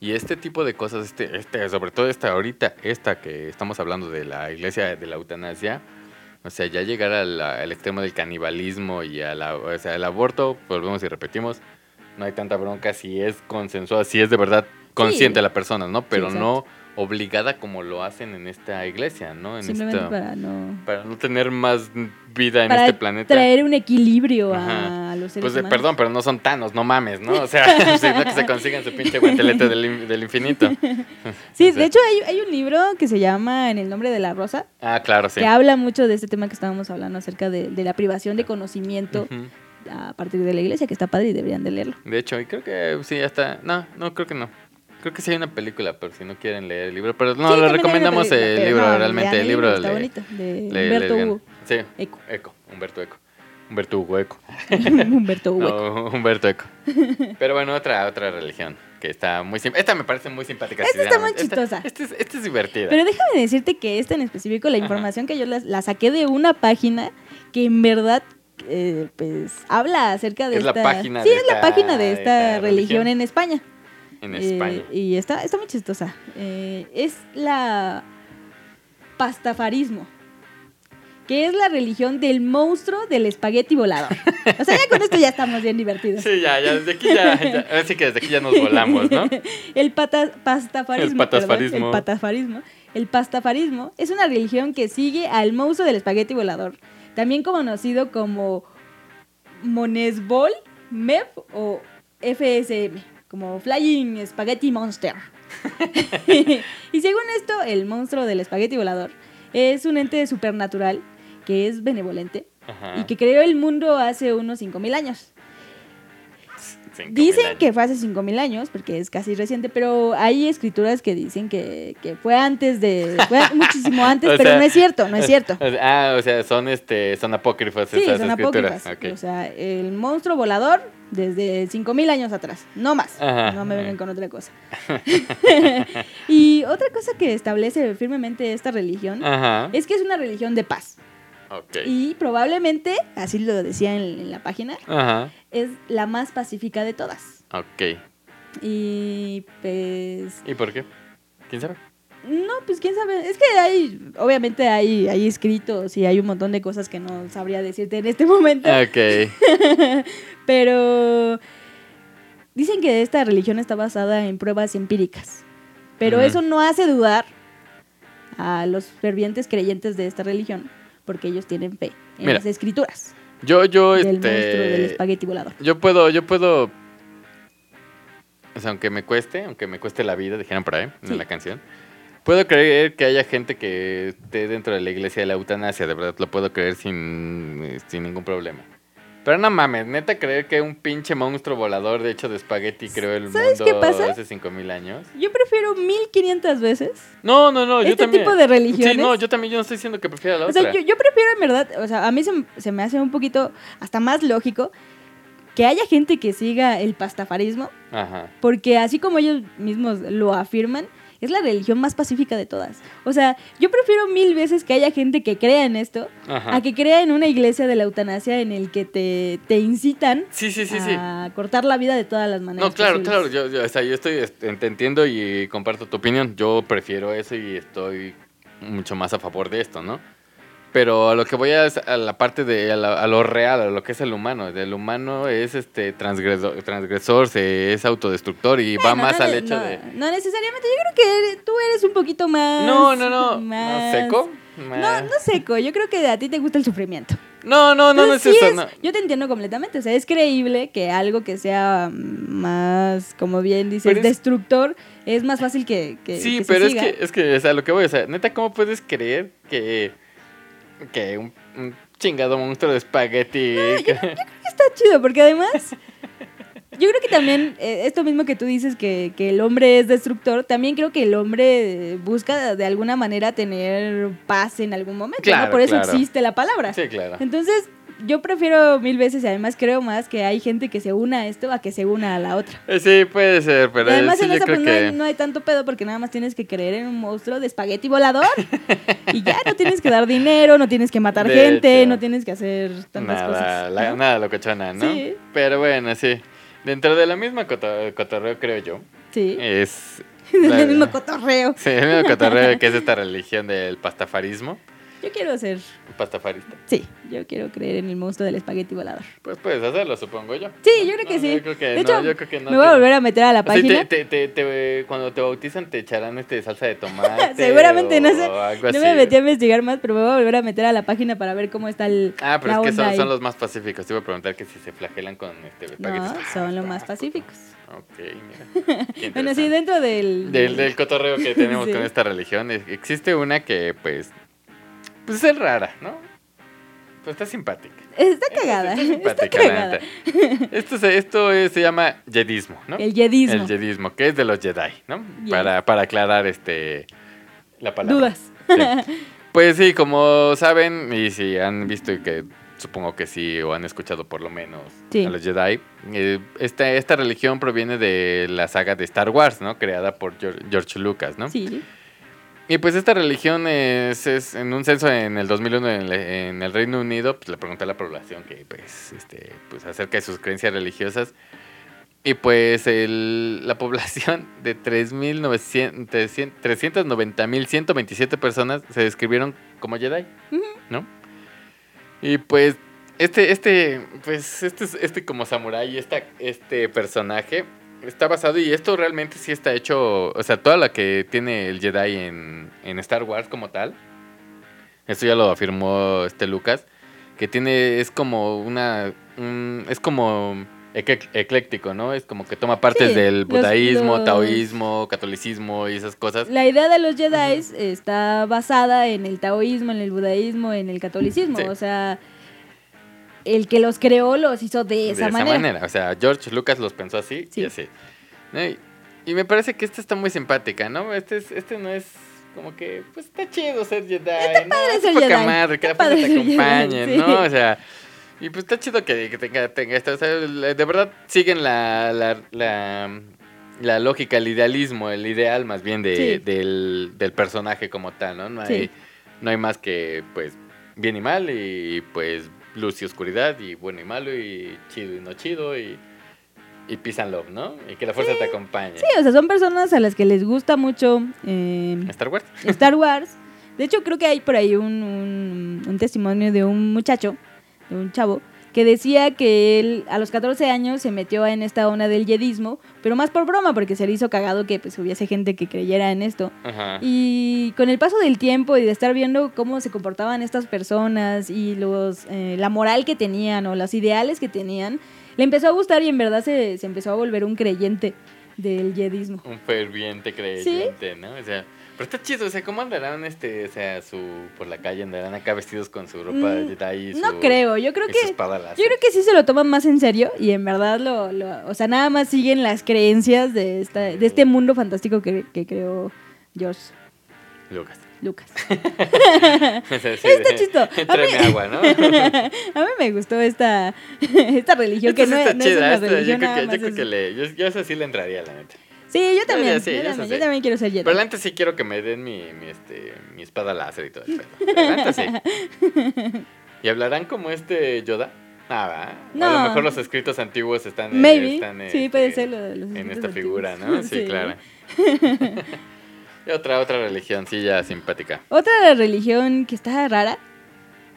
Y este tipo de cosas, este, este, sobre todo esta ahorita, esta que estamos hablando de la iglesia de la eutanasia, o sea, ya llegar al, al extremo del canibalismo y a la, o sea, el aborto, volvemos y repetimos, no hay tanta bronca si es consensuada, si es de verdad consciente la persona, ¿no? Pero no obligada como lo hacen en esta iglesia, ¿no? En Simplemente esta- para no... para no tener más vida en para este planeta. traer un equilibrio Ajá. a los seres Pues eh, humanos. perdón, pero no son tanos, no mames, ¿no? O sea, sino que se consigan su pinche guantelete del, in- del infinito. Sí, O sea, de hecho hay, hay un libro que se llama En el nombre de la rosa, Ah, claro, sí. que habla mucho de este tema que estábamos hablando acerca de, de la privación de conocimiento a partir de la iglesia, que está padre y deberían de leerlo. De hecho, y creo que sí, hasta. No, no, creo que no. Creo que sí hay una película, pero si no quieren leer el libro. Pero no, Sí, le recomendamos película, el libro, no, realmente. El libro está de- bonito, de le- Humberto le- Hugo Sí, Eco. Eco, Humberto Eco. Humberto Hugo Eco. Humberto Hugo. No, Humberto Eco. Pero bueno, otra, otra religión que está muy Esta me parece muy simpática. Esta está muy chistosa. Esta, es, esta es divertida. Pero déjame decirte que esta en específico, la información que yo la, la saqué de una página que en verdad eh, pues habla acerca de Es la esta... página sí, de es la página de esta esta religión religión. en España. En Eh, España. y está, está muy chistosa. Eh, es la pastafarismo, que es la religión del monstruo del espagueti volador. O sea, ya con esto ya estamos bien divertidos. Sí, ya, ya, desde aquí ya, ya- ahora sí que desde aquí ya nos volamos, ¿no? El pata- pastafarismo. El perdón, patafarismo. el patafarismo. El pastafarismo es una religión que sigue al monstruo del espagueti volador, también conocido como Monesbol, MEF o FSM, como Flying Spaghetti Monster. y según esto, el monstruo del espagueti volador es un ente supernatural que es benevolente Ajá. y que creó el mundo hace unos 5000 años. Dicen que fue hace 5000 años, porque es casi reciente, pero hay escrituras que dicen que, que fue antes de. Fue muchísimo antes, pero sea, no es cierto, no es cierto. O sea, Ah, o sea, son este son apócrifas Sí, esas son escrituras. apócrifas. O sea, el monstruo volador desde 5000 años atrás, no más. Ajá. No me vengan con otra cosa. y otra cosa que establece firmemente esta religión Ajá. es que es una religión de paz. Y probablemente, así lo decía en, en la página, Ajá. es la más pacífica de todas. Ok. Y pues ¿Y por qué? ¿Quién sabe? No, pues quién sabe. Es que hay, obviamente hay, hay escritos y hay un montón de cosas que no sabría decirte en este momento. Ok. Pero dicen que esta religión está basada en pruebas empíricas. Pero eso no hace dudar a los fervientes creyentes de esta religión, porque ellos tienen fe en Mira, las escrituras Yo, yo, del monstruo del este. espagueti volador. Yo puedo, yo puedo. O sea, aunque me cueste, aunque me cueste la vida, dijeron por ahí, Sí. en la canción. Puedo creer que haya gente que esté dentro de la iglesia de la eutanasia, de verdad, lo puedo creer sin, sin ningún problema. Pero no mames, neta creer que un pinche monstruo volador de hecho de espagueti creó el ¿Sabes mundo qué pasa? hace 5000 años. Yo prefiero 1500 veces. No, no, no, yo Este también. tipo de religiones- Sí, no, yo también, yo no estoy diciendo que prefiera la O otra. sea, yo, yo prefiero en verdad, o sea, a mí se, se me hace un poquito hasta más lógico que haya gente que siga el pastafarismo, Ajá. porque así como ellos mismos lo afirman, es la religión más pacífica de todas. O sea, yo prefiero mil veces que haya gente que crea en esto Ajá. a que crea en una iglesia de la eutanasia en el que te, te incitan Sí, sí, sí, sí. a cortar la vida de todas las maneras. No, claro, posibles. claro, yo, yo, o sea, yo estoy, este, te entiendo y comparto tu opinión. Yo prefiero eso y estoy mucho más a favor de esto, ¿no? Pero a lo que voy a, es a la parte de a, la- a lo real, a lo que es el humano. El humano es este transgresor, transgresor se, es autodestructor y va más no al hecho no, de... No necesariamente, yo creo que eres- tú eres un poquito más... No, no, no. Más... ¿Más seco? No, Más- no seco, yo creo que a ti te gusta el sufrimiento. No, no, no, no es Entonces, sí eso. no. Yo te entiendo completamente, o sea, es creíble que algo que sea más, como bien dices, es- destructor, es más fácil que, que Sí, que se pero es siga. que, es que, o sea, lo que voy, o sea, neta, ¿cómo puedes creer que, que un, un chingado monstruo de espagueti... que- Está chido, porque además, yo creo que también, eh, esto mismo que tú dices, que, que el hombre es destructor, también creo que el hombre eh, busca de alguna manera tener paz en algún momento, Claro, ¿no? Por eso claro. existe la palabra. sí, claro. Entonces, yo prefiero mil veces y además creo más que hay gente que se una a esto a que se una a la otra. Eh, Sí, puede ser, pero y además sí, en creo pues no que... hay, no hay tanto pedo porque nada más tienes que creer en un monstruo de espagueti volador y ya no tienes que dar dinero, no tienes que matar De gente, hecho. no tienes que hacer tantas nada, cosas. la- ¿no? nada locochona, ¿no? Sí. Pero bueno, sí. Dentro de la misma coto- cotorreo, creo yo, Sí, es... la- el mismo cotorreo. Sí, el mismo cotorreo que es esta religión del pastafarismo. Yo quiero ser, Pastafarista. sí, yo quiero creer en el monstruo del espagueti volador. Pues puedes hacerlo, supongo yo. Sí, yo creo que No, sí. Yo creo que de no, hecho, yo creo que no me voy a volver a meter a la página. te- te- te- te- cuando te bautizan te echarán este salsa de tomate. Seguramente, no sé. algo No así. me metí a investigar más, pero me voy a volver a meter a la página para ver cómo está el. Ah, pero la es que son, los más pacíficos. Te iba a preguntar que si se flagelan con este espaguetis. No, son los más pacíficos. Ok, mira. Bueno, sí, dentro del. del, del cotorreo que tenemos Sí. con esta religión. Existe una que, pues, pues es rara, ¿no? Pues está simpática. Está cagada. Está Está simpática, cagada. Esto, se, esto es- se llama jedismo, ¿no? El yedismo. El jedismo, que es de los Jedi, ¿no? Yes. Para, para aclarar este la palabra. Dudas. Sí. Pues sí, como saben, y si han visto y que supongo que sí, o han escuchado por lo menos Sí. a los Jedi, eh, esta, esta religión proviene de la saga de Star Wars, ¿no? Creada por Geor- George Lucas, ¿no? Sí. Y pues esta religión es, es en un censo en el 2001 en el, en el Reino Unido, pues le pregunté a la población que pues, este, pues acerca de sus creencias religiosas. Y pues el- la población de 3.900 390.127 personas se describieron como Jedi. ¿no? Y pues este, este, pues este, este como samurái, esta, este personaje está basado y esto realmente sí está hecho, o sea, toda la que tiene el Jedi en, en Star Wars como tal, esto ya lo afirmó este Lucas, que tiene, es como una, un- es como ecléctico, ¿no? Es como que toma partes Sí, del budaísmo, los- taoísmo, catolicismo y esas cosas. La idea de los Jedi está basada en el taoísmo, en el budaísmo, en el catolicismo. Sí. O sea, el que los creó los hizo de esa, de manera. esa manera. O sea, George Lucas los pensó así Sí. y así. ¿no? Y, y me parece que esta está muy simpática, ¿no? Este, es, este no es como que, pues está chido ser Jedi. Está padre ser Jedi, madre, que la padre te Jedi, acompañe, sí. ¿no? O sea, y pues está chido que, que tenga, tenga esto. O sea, la- de verdad siguen la, la, la, la lógica, el idealismo, el ideal más bien de, Sí. del, del personaje como tal, ¿no? No hay, Sí. no hay más que, pues, bien y mal y, pues, luz y oscuridad y bueno y malo y chido y no chido y, y peace and love, ¿no? Y que la fuerza te acompañe. Sí, o sea, son personas a las que les gusta mucho eh, Star Wars. Star Wars. De hecho, creo que hay por ahí un, un- un testimonio de un muchacho, de un chavo, que decía que él a los 14 años se metió en esta onda del yedismo, pero más por broma, porque se le hizo cagado que pues hubiese gente que creyera en esto. Ajá. Y con el paso del tiempo y de estar viendo cómo se comportaban estas personas y los eh, la moral que tenían o los ideales que tenían, le empezó a gustar y en verdad se, se empezó a volver un creyente del yedismo. Un ferviente creyente, ¿no? O sea, pero está chido, o sea, ¿cómo andarán este, o sea, su, por la calle andarán acá vestidos con su ropa de Mm, Jedi y su, No creo, yo creo que? Yo creo que sí se lo toman más en serio y en verdad lo, lo- o sea, nada más siguen las creencias de esta, de este mundo fantástico que, que creó George Lucas. Lucas. Está chisto. A Tráeme mí- agua, ¿no? A mí me gustó esta, esta religión que Esta no, está no es chida, una esta, yo religión creo que, yo creo es- que le, yo, yo esa sí le entraría, la neta. Sí, yo también. sí, yo, también sí. yo también quiero ser Jedi. Pero antes sí quiero que me den mi, mi, este, mi espada láser y todo el pedo. Sí. ¿Y hablarán como este Yoda? Ah, ¿va? O a No. lo mejor los escritos antiguos están, Maybe. están, sí, este, puede ser lo de los en esta figura, ¿no? Sí, claro. y otra, otra religioncilla simpática. Otra religión que está rara.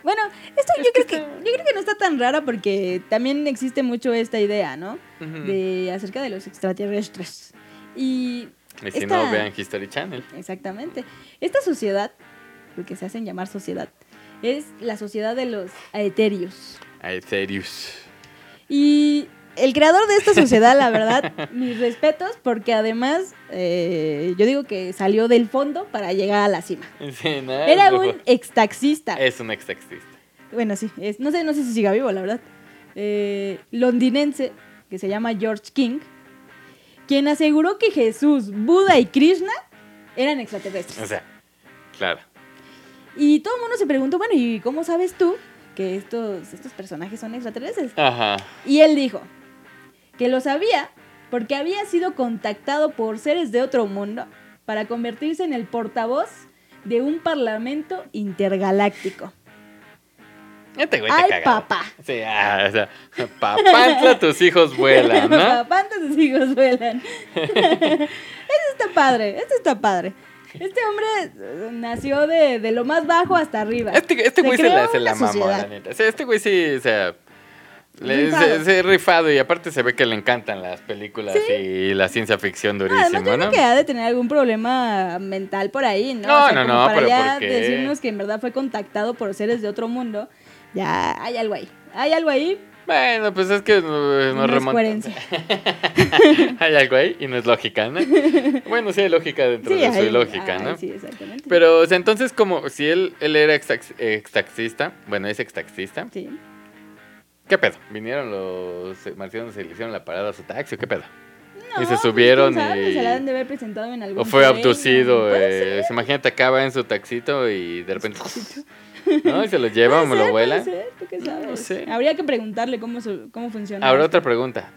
Bueno, esto Es yo que creo que está- yo creo que no está tan rara porque también existe mucho esta idea, ¿no? De acerca de los extraterrestres. Y Y si esta- no, vean History Channel. exactamente. Esta sociedad, lo que se hacen llamar sociedad, es la sociedad de los aeterios. Aetherius. Y el creador de esta sociedad, la verdad, mis respetos, porque además eh, yo digo que salió del fondo para llegar a la cima. Sí, no, Era no. un extaxista. Es un extaxista. Bueno, sí, es, no, sé, no sé si siga vivo, la verdad. Eh, londinense, que se llama George King, quien aseguró que Jesús, Buda y Krishna eran extraterrestres. O sea, claro. Y todo el mundo se preguntó, bueno, ¿y cómo sabes tú que estos, estos personajes son extraterrestres? Ajá. Y él dijo que lo sabía porque había sido contactado por seres de otro mundo para convertirse en el portavoz de un parlamento intergaláctico. Este güey ¡Ay, te papá! Sí, ah, o sea, papantla, tus hijos vuelan, ¿no? Papá, antes tus hijos vuelan. este está padre, este está padre. Este hombre eh, nació de, de lo más bajo hasta arriba. Este, este güey se, la, se la mamó, la neta. O sea, este güey sí, o sea, le, se, se rifado y aparte se ve que le encantan las películas Sí. y la ciencia ficción No, además durísimo, yo creo que ha de tener algún problema mental por ahí, ¿no? No, O sea, no, no, para pero ya ¿por qué? decirnos que en verdad fue contactado por seres de otro mundo, ya hay algo ahí. Hay algo ahí, Bueno, pues es que eh, no nos es remonta. coherencia. hay algo ahí y no es lógica, ¿no? bueno, sí hay lógica dentro Sí, de su lógica, ¿no? Sí, exactamente. Pero, o sea, entonces, como si él, él era extax- extaxista, bueno, es extaxista, Sí. ¿qué pedo? ¿Vinieron los marcianos y le hicieron la parada a su taxi o qué pedo? No, Y se pues, subieron sabe, y- Se la han de haber presentado en algún ¿O fue tren, abducido? Eh, imagínate, acaba en su taxito y de repente... ¿No? Y se lo lleva o me lo vuela. ser, ¿tú qué sabes? No sé. Habría que preguntarle cómo, su- cómo funciona. Esto. otra pregunta.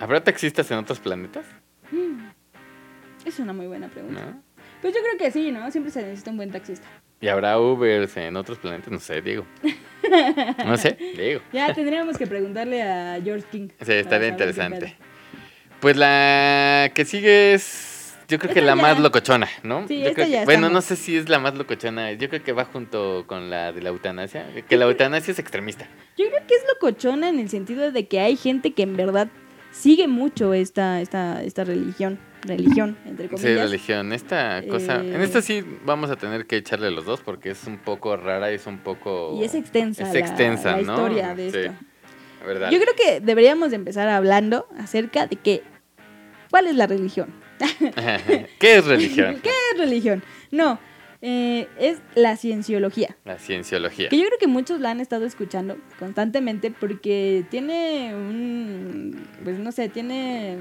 ¿Habrá taxistas en otros planetas? Es una muy buena pregunta. ¿No? Pues yo creo que sí, ¿no? Siempre se necesita un buen taxista. ¿Y habrá Ubers en otros planetas? No sé, digo. No sé, digo. Ya tendríamos que preguntarle a George King. Sí, estaría interesante. Pues la que sigue es, yo creo que la más locochona, ¿no? Sí, Yo creo que- bueno, no sé si es la más locochona. Yo creo que va junto con la de la eutanasia. Que la eutanasia es extremista. Yo creo que es locochona en el sentido de que hay gente que en verdad sigue mucho esta, esta, esta religión. Religión, entre Sí, comillas. religión. Esta cosa. En Eh, esta sí vamos a tener que echarle los dos porque es un poco rara y es un poco. Y es extensa, Es la- extensa, la, ¿no? historia de Sí. esto. A ver, dale. Yo creo que deberíamos de empezar hablando acerca de que, ¿cuál es la religión? ¿Qué es religión? ¿Qué es religión? No, Eh, es la cienciología. La cienciología. Que yo creo que muchos la han estado escuchando constantemente porque tiene un. Pues no sé, tiene.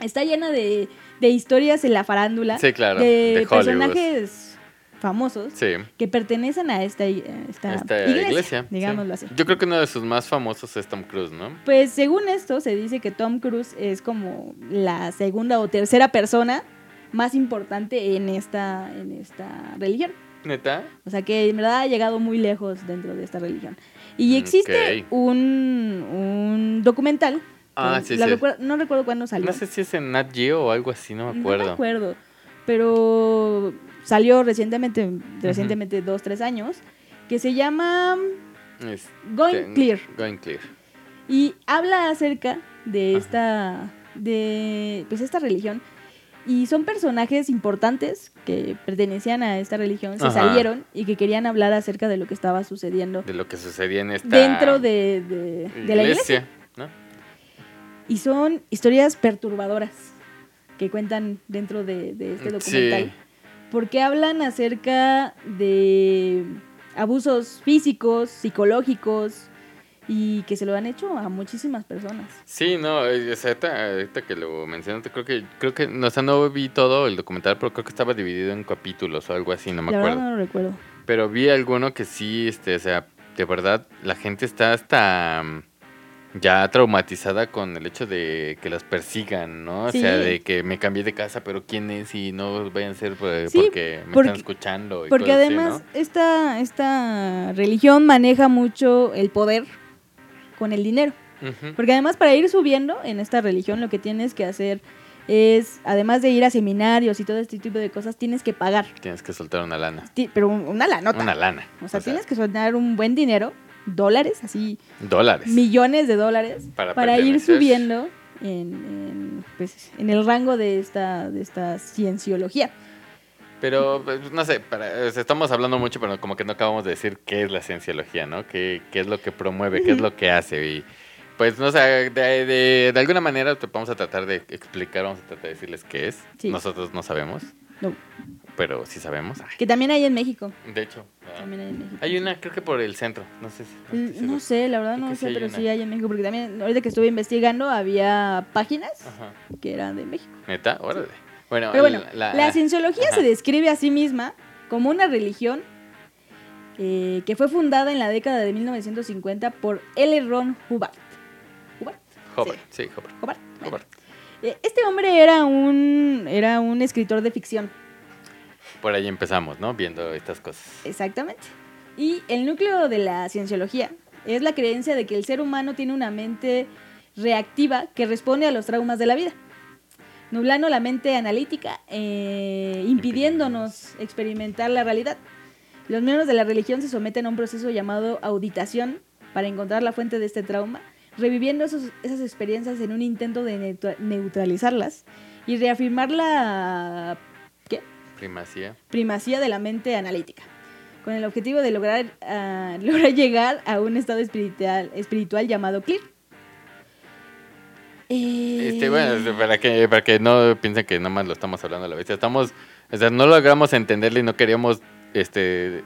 Está llena de, de historias en la farándula. Sí, claro. De, personajes famosos Sí. que pertenecen a esta, esta, Esta iglesia, iglesia. digámoslo sí. así. Yo creo que uno de sus más famosos es Tom Cruise, ¿no? Pues según esto, se dice que Tom Cruise es como la segunda o tercera persona más importante en esta, en esta religión. ¿Neta? O sea que en verdad ha llegado muy lejos dentro de esta religión. Y existe Ok. un, un documental. Ah, sí, sí. recuerdo- no recuerdo cuándo salió. No sé si es en Nat Geo o algo así, no me acuerdo. No me acuerdo. Pero salió recientemente, recientemente dos, tres años, que se llama Going Clear. Going Clear. Y habla acerca de Ajá. esta, de, pues esta religión. Y son personajes importantes que pertenecían a esta religión, se Ajá. salieron y que querían hablar acerca de lo que estaba sucediendo De lo que sucedía en esta dentro de, de- de la iglesia. ¿no? Y son historias perturbadoras que cuentan dentro de, de este Sí. Porque hablan acerca de abusos físicos, psicológicos y que se lo han hecho a muchísimas personas. Sí, no, ahorita, ahorita que lo mencionaste, creo que, creo que, no, o sea, no vi todo el documental, pero creo que estaba dividido en capítulos o algo así, no me la acuerdo. verdad no lo recuerdo. Pero vi alguno que sí, este, o sea, de verdad, la gente está hasta ya traumatizada con el hecho de que las persigan, ¿no? O sea, de que me cambié de casa, pero ¿quién es? Y no vayan a ser pues, Sí, porque me porque- están escuchando. Y Porque cosas así, además ¿no? esta, esta religión maneja mucho el poder con el dinero. Porque además para ir subiendo en esta religión lo que tienes que hacer es, además de ir a seminarios y todo este tipo de cosas, tienes que pagar. Tienes que soltar una lana. Pero un- una lanota. Una lana. O sea, tienes que soltar un buen dinero, dólares, así, Dólares. millones de dólares, Para para, ir subiendo en, en, pues, en el rango de esta, de esta cienciología. Pero, pues, no sé, para, estamos hablando mucho, pero como que no acabamos de decir qué es la cienciología, ¿no? ¿Qué, qué es lo que promueve? ¿Qué es lo que hace? Y, pues, no sé, de, de, de alguna manera te vamos a tratar de explicar, vamos a tratar de decirles qué es. Sí. Nosotros no sabemos, No, pero sí sabemos. Ay, que también hay en México. de hecho, ah, También hay en México. hay una, creo que por el centro, no sé si... no Mm. No sé, la verdad Creo no sé, sí pero una. sí hay en México, porque también ahorita que estuve investigando había páginas Ajá. que eran de México. ¿Neta? Órale. Bueno, Pero bueno, la, la, cienciología ajá. se describe a sí misma como una religión eh, que fue fundada en la década de 1950 por L. Ron Hubbard. ¿Hubbard? Hobart, sí, Hobart. Hubbard. Hobart. Este hombre era un, era un escritor de ficción, Por ahí empezamos, ¿no? Viendo estas cosas. exactamente. Y el núcleo de la cienciología es la creencia de que el ser humano tiene una mente reactiva que responde a los traumas de la vida, nublando la mente analítica, eh, impidiéndonos experimentar la realidad. Los miembros de la religión se someten a un proceso llamado auditación para encontrar la fuente de este trauma, reviviendo esos- esas experiencias en un intento de neutra- neutralizarlas y reafirmar la ¿qué? Primacía. primacía de la mente analítica, con el objetivo de lograr, ah, lograr llegar a un estado espiritual, espiritual llamado clear. Eh, Este, bueno, para que, para que no piensen que nomás lo estamos hablando a la vez. Estamos, o sea, no logramos entenderle y no queríamos este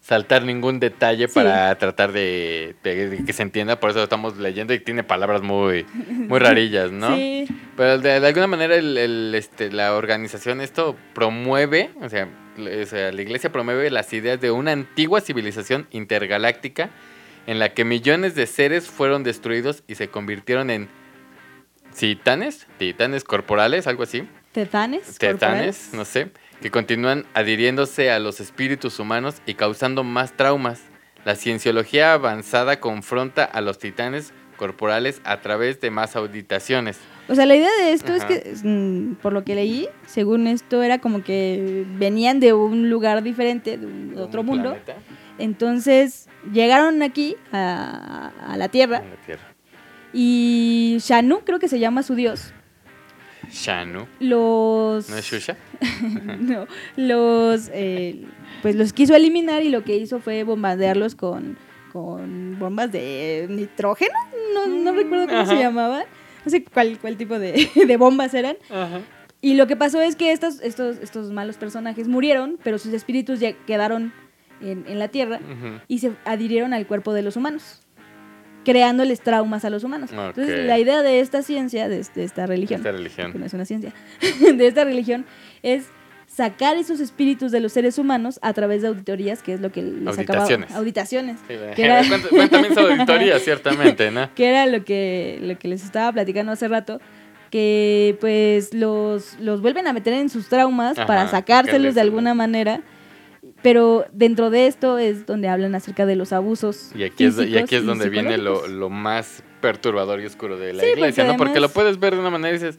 saltar ningún detalle Sí. para tratar de, de- de que se entienda, por eso estamos leyendo y tiene palabras muy, muy rarillas, ¿no? Sí, Pero de, de alguna manera el, el, este, la organización esto promueve, o sea, o sea, la iglesia promueve las ideas de una antigua civilización intergaláctica en la que millones de seres fueron destruidos y se convirtieron en titanes, titanes corporales, algo así, tetanes. corporales. no sé, que continúan adhiriéndose a los espíritus humanos y causando más traumas. La cienciología avanzada confronta a los titanes corporales a través de más auditaciones. O sea, la idea de esto Ajá. es que, mm, por lo que leí, según esto, era como que venían de un lugar diferente, de, un- de otro un mundo. planeta Entonces llegaron aquí a, a la Tierra la Tierra. y Shanu, creo que se llama su dios, Shanu. los... ¿No es Shusha? no, los, eh, pues los quiso eliminar y lo que hizo fue bombardearlos con, con bombas de nitrógeno, no, no recuerdo cómo se llamaban, no sé cuál, cuál tipo de, de bombas eran, Ajá. Y lo que pasó es que estos, estos, estos malos personajes murieron, pero sus espíritus ya quedaron en, en la tierra y se adhirieron al cuerpo de los humanos, creándoles traumas a los humanos. Entonces, la idea de esta ciencia, de, de esta religión, Esta que no es una ciencia, de esta religión, es sacar esos espíritus de los seres humanos a través de auditorías, que es lo que les acababa... Auditaciones. Auditaciones. Sí, que era- también su auditoría, ciertamente, ¿no? que era lo que, lo que les estaba platicando hace rato, que pues los, los vuelven a meter en sus traumas Ajá, para sacárselos de alguna manera, pero dentro de esto es donde hablan acerca de los abusos. Y aquí es, y aquí es donde viene lo, lo más perturbador y oscuro de la Sí, iglesia, porque ¿no? Porque lo puedes ver de una manera y dices,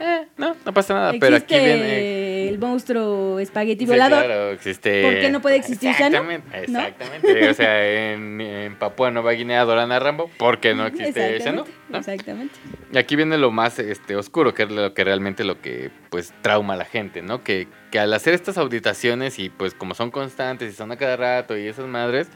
eh, no, no pasa nada, pero aquí viene... el monstruo espagueti Sí, volador. claro, existe... ¿Por qué no puede existir? Exactamente, ¿No? exactamente. O sea, en, en Papúa Nueva Guinea adoran a Rambo, ¿por qué no existe Exactamente? ¿No? Exactamente. Y aquí viene lo más este, oscuro, que es lo que realmente lo que pues trauma a la gente, ¿no? Que, que al hacer estas auditaciones y pues como son constantes y son a cada rato y esas madres,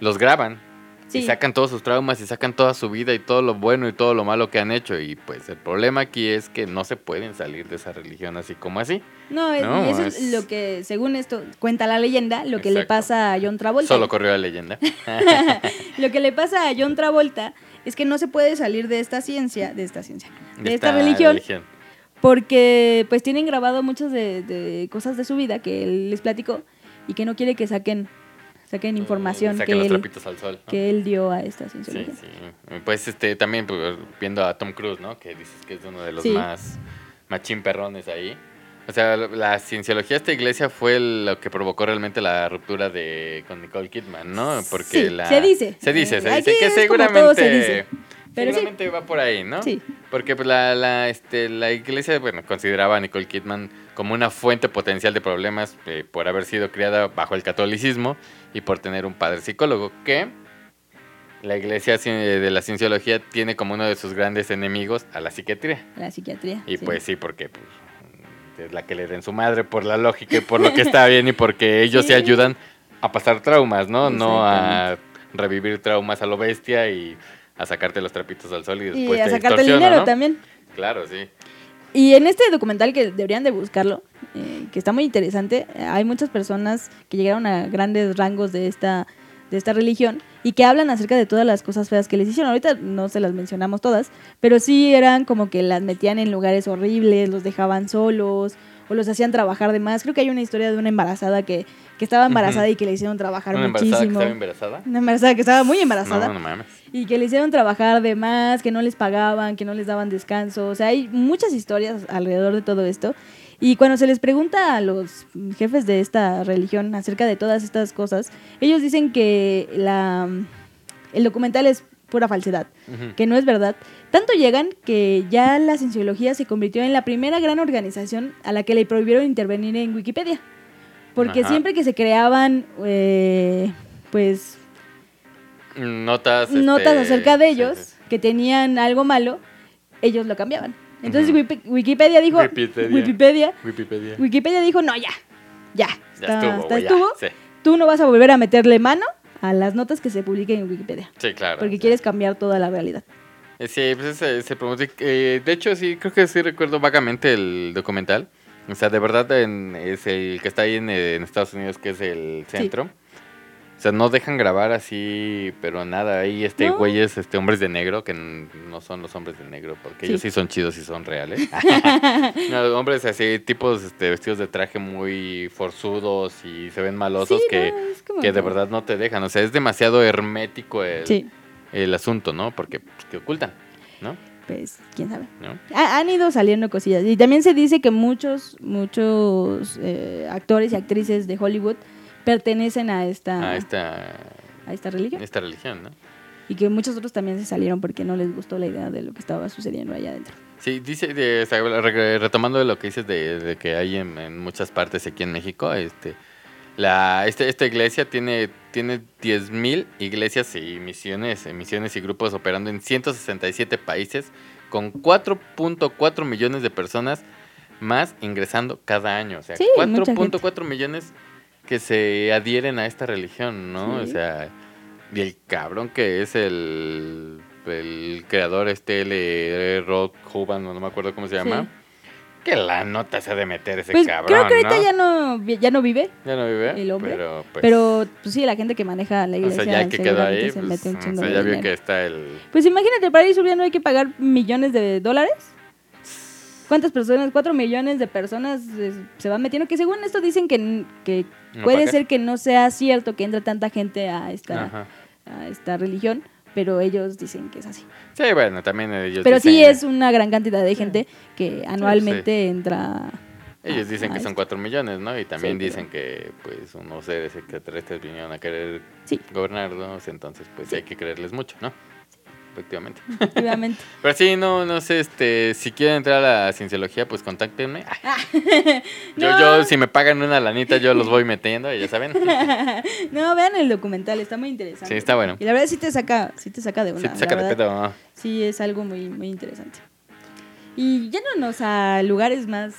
los graban. Sí. Y sacan todos sus traumas y sacan toda su vida y todo lo bueno y todo lo malo que han hecho. Y pues el problema aquí es que no se pueden salir de esa religión así como así. No, No, eso es- es lo que, según esto, cuenta la leyenda, lo que le pasa a John Travolta. Solo corrió la leyenda. Lo que le pasa a John Travolta es que no se puede salir de esta ciencia, de esta ciencia, de, esta, religión, porque pues tienen grabado muchas de, de cosas de su vida que él les platicó y que no quiere que saquen, saquen información Saquen que él, trapitos al sol. ¿no? que él dio a esta Sí, cienciología. sí. Pues este, también pues, viendo a Tom Cruise, ¿no? Que dices que es uno de los Sí. más machín perrones ahí. O sea, la cienciología de esta iglesia fue lo que provocó realmente la ruptura de con Nicole Kidman, ¿no? Porque Sí, la se dice. Se dice, se Eh, dice que seguramente todo se dice. Pero sí. seguramente va por ahí, ¿no? Sí. Porque pues, la, la, este, la iglesia, bueno, consideraba a Nicole Kidman como una fuente potencial de problemas eh, por haber sido criada bajo el catolicismo y por tener un padre psicólogo, que la iglesia de la cienciología tiene como uno de sus grandes enemigos a la psiquiatría. La psiquiatría. Y sí. pues sí, porque pues, es la que le den su madre por la lógica y por lo que está bien y porque ellos Sí. se ayudan a pasar traumas, ¿no? No a revivir traumas a lo bestia y a sacarte los trapitos al sol y Y después a te sacarte el dinero ¿no? también. Claro, sí. Y en este documental que deberían de buscarlo, eh, que está muy interesante, hay muchas personas que llegaron a grandes rangos de esta, de esta religión y que hablan acerca de todas las cosas feas que les hicieron. Ahorita no se las mencionamos todas, pero sí eran como que las metían en lugares horribles, los dejaban solos o los hacían trabajar de más. Creo que hay una historia de una embarazada que, que estaba embarazada y que le hicieron trabajar Una embarazada que muchísimo. estaba embarazada. Una embarazada que estaba muy embarazada No, no mames. y que le hicieron trabajar de más, que no les pagaban, que no les daban descanso. O sea, hay muchas historias alrededor de todo esto. Y cuando se les pregunta a los jefes de esta religión acerca de todas estas cosas, ellos dicen que la, el documental es pura falsedad, que no es verdad. Tanto llegan que ya la cienciología se convirtió en la primera gran organización a la que le prohibieron intervenir en Wikipedia. Porque Ajá. siempre que se creaban, eh, pues, Notas. notas este, acerca de ellos sí. que tenían algo malo, ellos lo cambiaban. Entonces Wikipedia dijo, Wikipedia. Wikipedia, Wikipedia. Wikipedia dijo, no, ya, ya, Ya está- estuvo, está- ya, estuvo. Sí. Tú no vas a volver a meterle mano a las notas que se publiquen en Wikipedia, Sí, claro. porque quieres cambiar toda la realidad. Eh, Sí, pues ese, ese promo- eh, de hecho, sí, creo que sí recuerdo vagamente el documental. O sea, de verdad en- es el que está ahí en, en Estados Unidos, que es el centro. O sea, no dejan grabar así, pero nada. Hay este No. güeyes, este hombres de negro, que no son los hombres de negro, porque Sí. ellos sí son chidos y son reales. no, hombres así, tipos este, vestidos de traje muy forzudos y se ven malosos Sí, que, no, es como que de verdad no te dejan. O sea, es demasiado hermético el, Sí, el asunto, ¿no? Porque pues, te ocultan, ¿no? Pues, quién sabe. ¿No? Ha- han ido saliendo cosillas. Y también se dice que muchos, muchos eh, actores y actrices de Hollywood pertenecen a esta, a esta, a esta religión. esta religión, ¿no? Y que muchos otros también se salieron porque no les gustó la idea de lo que estaba sucediendo allá adentro. Sí, dice, de- retomando de lo que dices de, de que hay en, en muchas partes aquí en México, este, la, este, esta iglesia tiene, tiene 10.000 iglesias y misiones, eh, misiones y grupos operando en 167 países con 4.4 millones de personas más ingresando cada año. O sea, Sí, mucha 4.4 millones que se adhieren a esta religión, ¿no? Sí. O sea, y el cabrón que es el, el creador, este L. Rock Huban, no me acuerdo cómo se llama. Que la nota se ha de meter ese Pues cabrón, creo que ahorita ¿no? ya no, ya no vive, Ya no vive. el hombre, Pero, pues, pero pues sí, la gente que maneja la o iglesia sea, ya que quedó ahí, se pues, mete un o sea, de ya vio que está el... Pues imagínate, para ir subiendo hay que pagar millones de dólares. ¿Cuántas personas? Cuatro millones de personas eh, se van metiendo. Que según esto dicen que, que No puede ser que no sea cierto que entra tanta gente a esta, Ajá. a esta religión, pero ellos dicen que es así. Sí, bueno, también ellos pero sí es una gran cantidad de gente que anualmente entra. Ellos a- dicen a que son esto. 4 millones, ¿no? Y también Sí, pero- dicen que, pues, unos seres extraterrestres vinieron a querer Sí. gobernarnos, entonces, pues, hay que creerles mucho, ¿no? Efectivamente. Efectivamente. Pero sí, no, no sé, este, si quieren entrar a la cienciología, pues contáctenme. Ay, yo, No. yo, si me pagan una lanita, yo los voy metiendo, ya saben. no, vean el documental, está muy interesante. Sí, está bueno. Y la verdad sí te saca, sí te saca de una. Sí, te saca de pedo. ¿no? Sí, es algo muy, muy interesante. Y yéndonos a lugares más,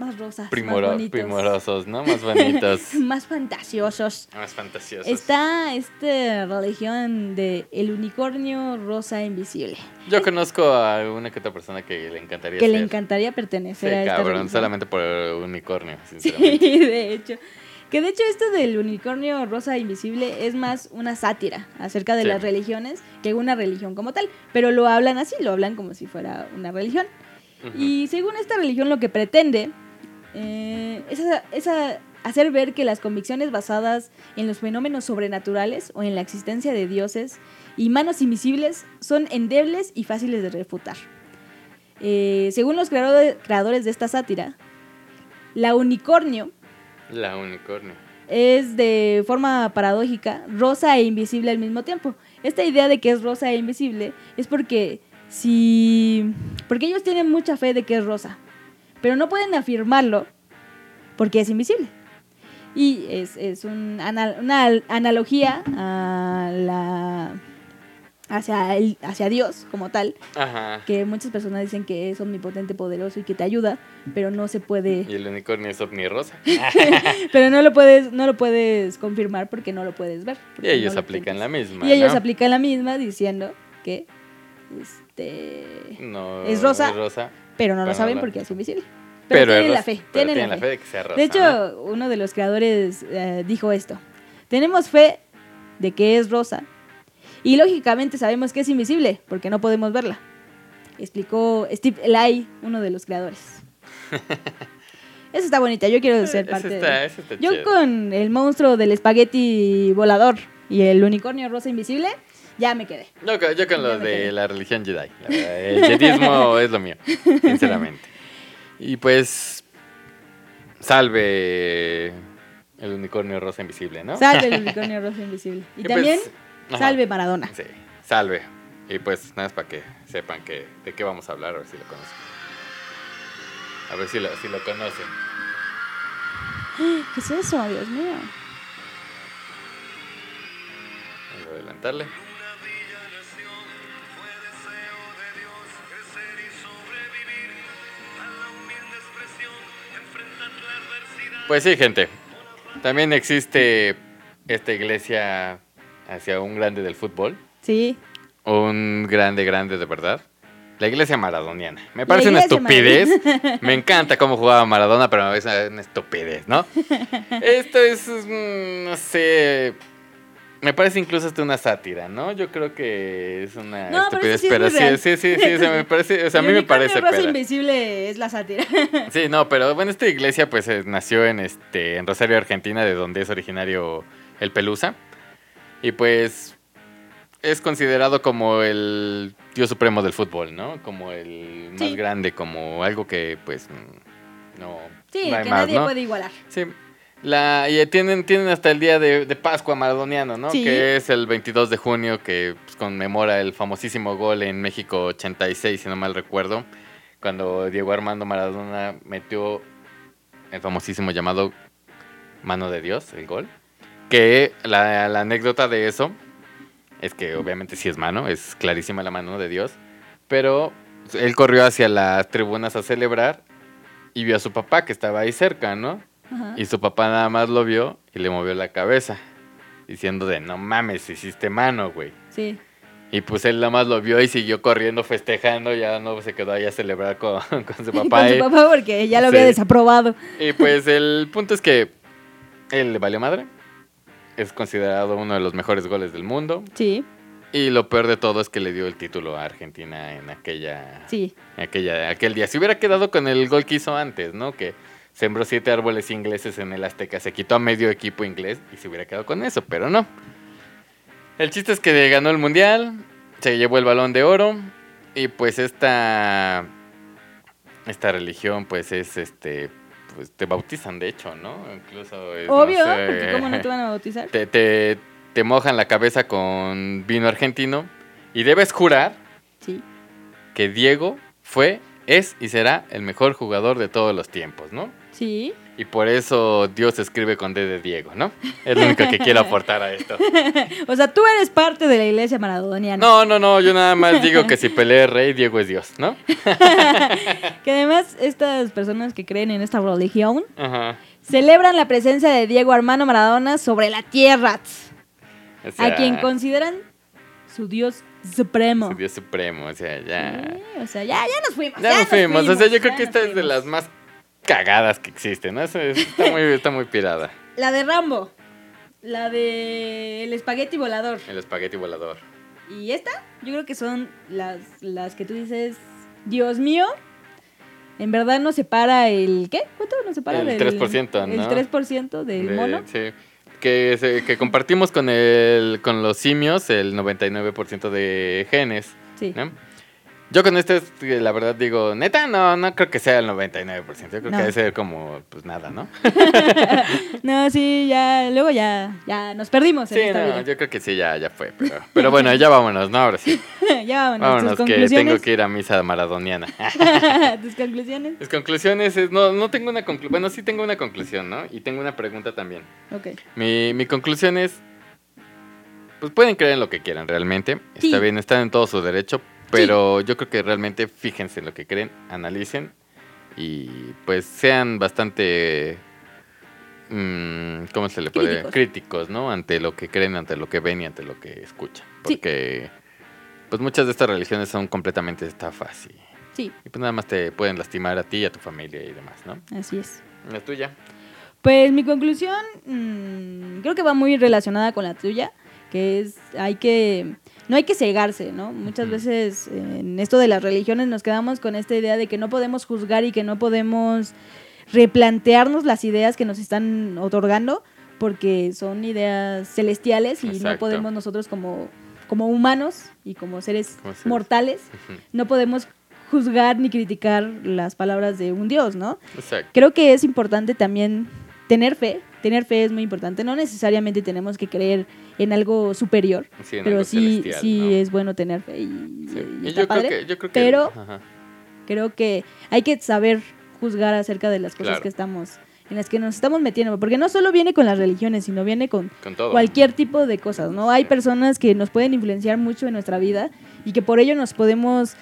más rosas, más bonitos, primorosos, ¿no? Más bonitos. más fantasiosos. más fantasiosos. Está esta religión de el unicornio rosa invisible, Yo conozco a una que otra persona que le encantaría que le ser. encantaría Sí, pertenecer a esta cabrón, religión. solamente por el unicornio, Sí, sinceramente. de hecho. Que de hecho esto del unicornio rosa invisible es más una sátira acerca de Sí. las religiones que una religión como tal. Pero lo hablan así, lo hablan como si fuera una religión. Y según esta religión lo que pretende eh, es, hacer ver que las convicciones basadas en los fenómenos sobrenaturales o en la existencia de dioses y manos invisibles son endebles y fáciles de refutar. Eh, según los creadores, creadores de esta sátira, la unicornio La unicornio. es de forma paradójica rosa e invisible al mismo tiempo. Esta idea de que es rosa e invisible es porque si porque ellos tienen mucha fe de que es rosa, pero no pueden afirmarlo porque es invisible. Y es, es un una al- analogía a la hacia el- hacia Dios como tal, Ajá. que muchas personas dicen que es omnipotente, poderoso y que te ayuda, pero no se puede Y el unicornio es ovni-rosa. pero no lo puedes, no lo puedes confirmar porque no lo puedes ver. Y ellos no aplican la misma. Y ellos aplican la misma diciendo que este No, es rosa, pero no lo saben no porque es invisible. Pero, Pero, tienen la fe, pero tienen la fe. de que sea rosa. De hecho, uno de los creadores eh, dijo esto. Tenemos fe de que es rosa y lógicamente sabemos que es invisible porque no podemos verla. Explicó Steve Lai, uno de los creadores. Esa está bonita, yo quiero ser parte de está, Yo chido. con el monstruo del espagueti volador y el unicornio rosa invisible, ya me quedé. Yo, con- yo con lo de la religión Jedi. El jedismo es lo mío, sinceramente. Y pues, salve el unicornio rosa invisible, ¿no? Salve el unicornio rosa invisible. Y, Y pues, también, ajá. salve Maradona. Sí, salve. Y pues nada más para que sepan que, de qué vamos a hablar, a ver si lo conocen. A ver si lo, si lo conocen. ¿Qué es eso? Dios mío. Vamos a adelantarle. Pues sí, gente. También existe esta iglesia hacia un grande del fútbol. Sí. Un grande, grande de verdad. La iglesia maradoniana. Me parece una estupidez. Me encanta cómo jugaba Maradona, pero es una, una estupidez, ¿no? Esto es, mm, no sé... Me parece incluso hasta una sátira, ¿no? Yo creo que es una No, pero estupidez, eso sí es pero muy sí, sí, sí, sí, o sea, me parece, o sea, a mí me parece rosa invisible es la sátira. Sí, no, pero bueno, esta iglesia pues eh, nació en este en Rosario, Argentina, de donde es originario el Pelusa. Y pues es considerado como el dios supremo del fútbol, ¿no? Como el más Sí. grande, como algo que pues mm, no, Sí, no hay que más, nadie ¿no? puede igualar. Sí. La, y tienen, tienen hasta el día de, de Pascua maradoniano, ¿no? Sí. Que es el 22 de junio, que pues, conmemora el famosísimo gol en México 86, si no mal recuerdo, cuando Diego Armando Maradona metió el famosísimo llamado Mano de Dios, el gol. Que la, la anécdota de eso es que obviamente sí es mano, es clarísima la mano de Dios, pero él corrió hacia las tribunas a celebrar y vio a su papá que estaba ahí cerca, ¿no? Ajá. Y su papá nada más lo vio y le movió la cabeza, diciendo de no mames, hiciste mano, güey. Sí. Y pues él nada más lo vio y siguió corriendo, festejando, ya no se quedó ahí a celebrar con, con su papá. Con su y- papá porque ya lo había Sí. desaprobado. Y pues el punto es que él le valió madre. Es considerado uno de los mejores goles del mundo. Sí, Y lo peor de todo es que le dio el título a Argentina en aquella, sí. aquella, aquel día. Si hubiera quedado con el gol que hizo antes, ¿no? Que sembró siete árboles ingleses en el Azteca, se quitó a medio equipo inglés y se hubiera quedado con eso, pero no. El chiste es que ganó el mundial, se llevó el balón de oro y pues esta esta religión pues es este pues te bautizan de hecho, ¿no? Incluso es, no Obvio, sé, porque ¿cómo no te van a bautizar? te, te, te mojan la cabeza con vino argentino y debes jurar Sí. que Diego fue, es y será el mejor jugador de todos los tiempos, ¿no? Sí. Y por eso Dios escribe con D de Diego, ¿no? Es lo único que quiero aportar a esto. O sea, tú eres parte de la iglesia maradoniana. No, no, no, yo nada más digo que si pelea es rey, Diego es Dios, ¿no? Que además estas personas que creen en esta religión Ajá. celebran la presencia de Diego Armando Maradona sobre la tierra, O sea, a quien consideran su Dios supremo. su Dios supremo, o sea, ya... Sí, o sea, ya, ya nos fuimos. Ya nos fuimos, o sea, yo creo que esta es de las más cagadas que existen, ¿no? Eso Está muy, está muy pirada, La de Rambo. La de el espagueti volador. el espagueti volador. Y esta, yo creo que son las, las que tú dices, Dios mío, en verdad nos separa el, ¿qué? ¿Cuánto nos separa? El del- 3%, El ¿no? 3% del De- mono. Sí. Que, que compartimos con, el, con los simios el 99% de genes. Sí. ¿no? Yo con este, la verdad digo, neta, no, no creo que sea el 99%. Yo creo No. que debe ser como, pues nada, ¿no? No, sí, ya, luego ya, ya nos perdimos en Sí, esta no, vida. yo creo que sí, ya, ya fue. Pero, pero bueno, ya vámonos, ¿no? Ahora sí. ya vámonos, Vámonos, tus que conclusiones. tengo que ir a misa maradoniana. tus conclusiones. Mis conclusiones es, no, no tengo una conclusión, bueno, sí tengo una conclusión, ¿no? Y tengo una pregunta también. Ok. Mi, mi conclusión es, pues pueden creer en lo que quieran realmente, Sí. está bien, están en todo su derecho, pero yo creo que realmente fíjense en lo que creen, analicen y pues sean bastante, mm, ¿cómo se le puede? Críticos. Críticos, ¿no? Ante lo que creen, ante lo que ven y ante lo que escuchan. Sí. Porque pues muchas de estas religiones son completamente estafas y, Sí, y pues nada más te pueden lastimar a ti y a tu familia y demás, ¿no? así es. La tuya. Pues mi conclusión mm, creo que va muy relacionada con la tuya, que es hay que no hay que cegarse, ¿no? Muchas veces eh, en esto de las religiones nos quedamos con esta idea de que no podemos juzgar y que no podemos replantearnos las ideas que nos están otorgando porque son ideas celestiales y no podemos nosotros como como humanos y como seres Como seres. mortales no podemos juzgar ni criticar las palabras de un Dios, ¿no? Exacto. creo que es importante también tener fe. Tener fe es muy importante. No necesariamente tenemos que creer en algo superior, Sí, en pero algo sí, sí ¿no? es bueno tener fe. Y, Sí. y está yo padre. creo que, yo creo que pero- ajá. Creo que hay que saber juzgar acerca de las cosas Claro. que estamos, en las que nos estamos metiendo. Porque no solo viene con las religiones, sino viene con con cualquier tipo de cosas, ¿no? Hay personas que nos pueden influenciar mucho en nuestra vida y que por ello nos podemos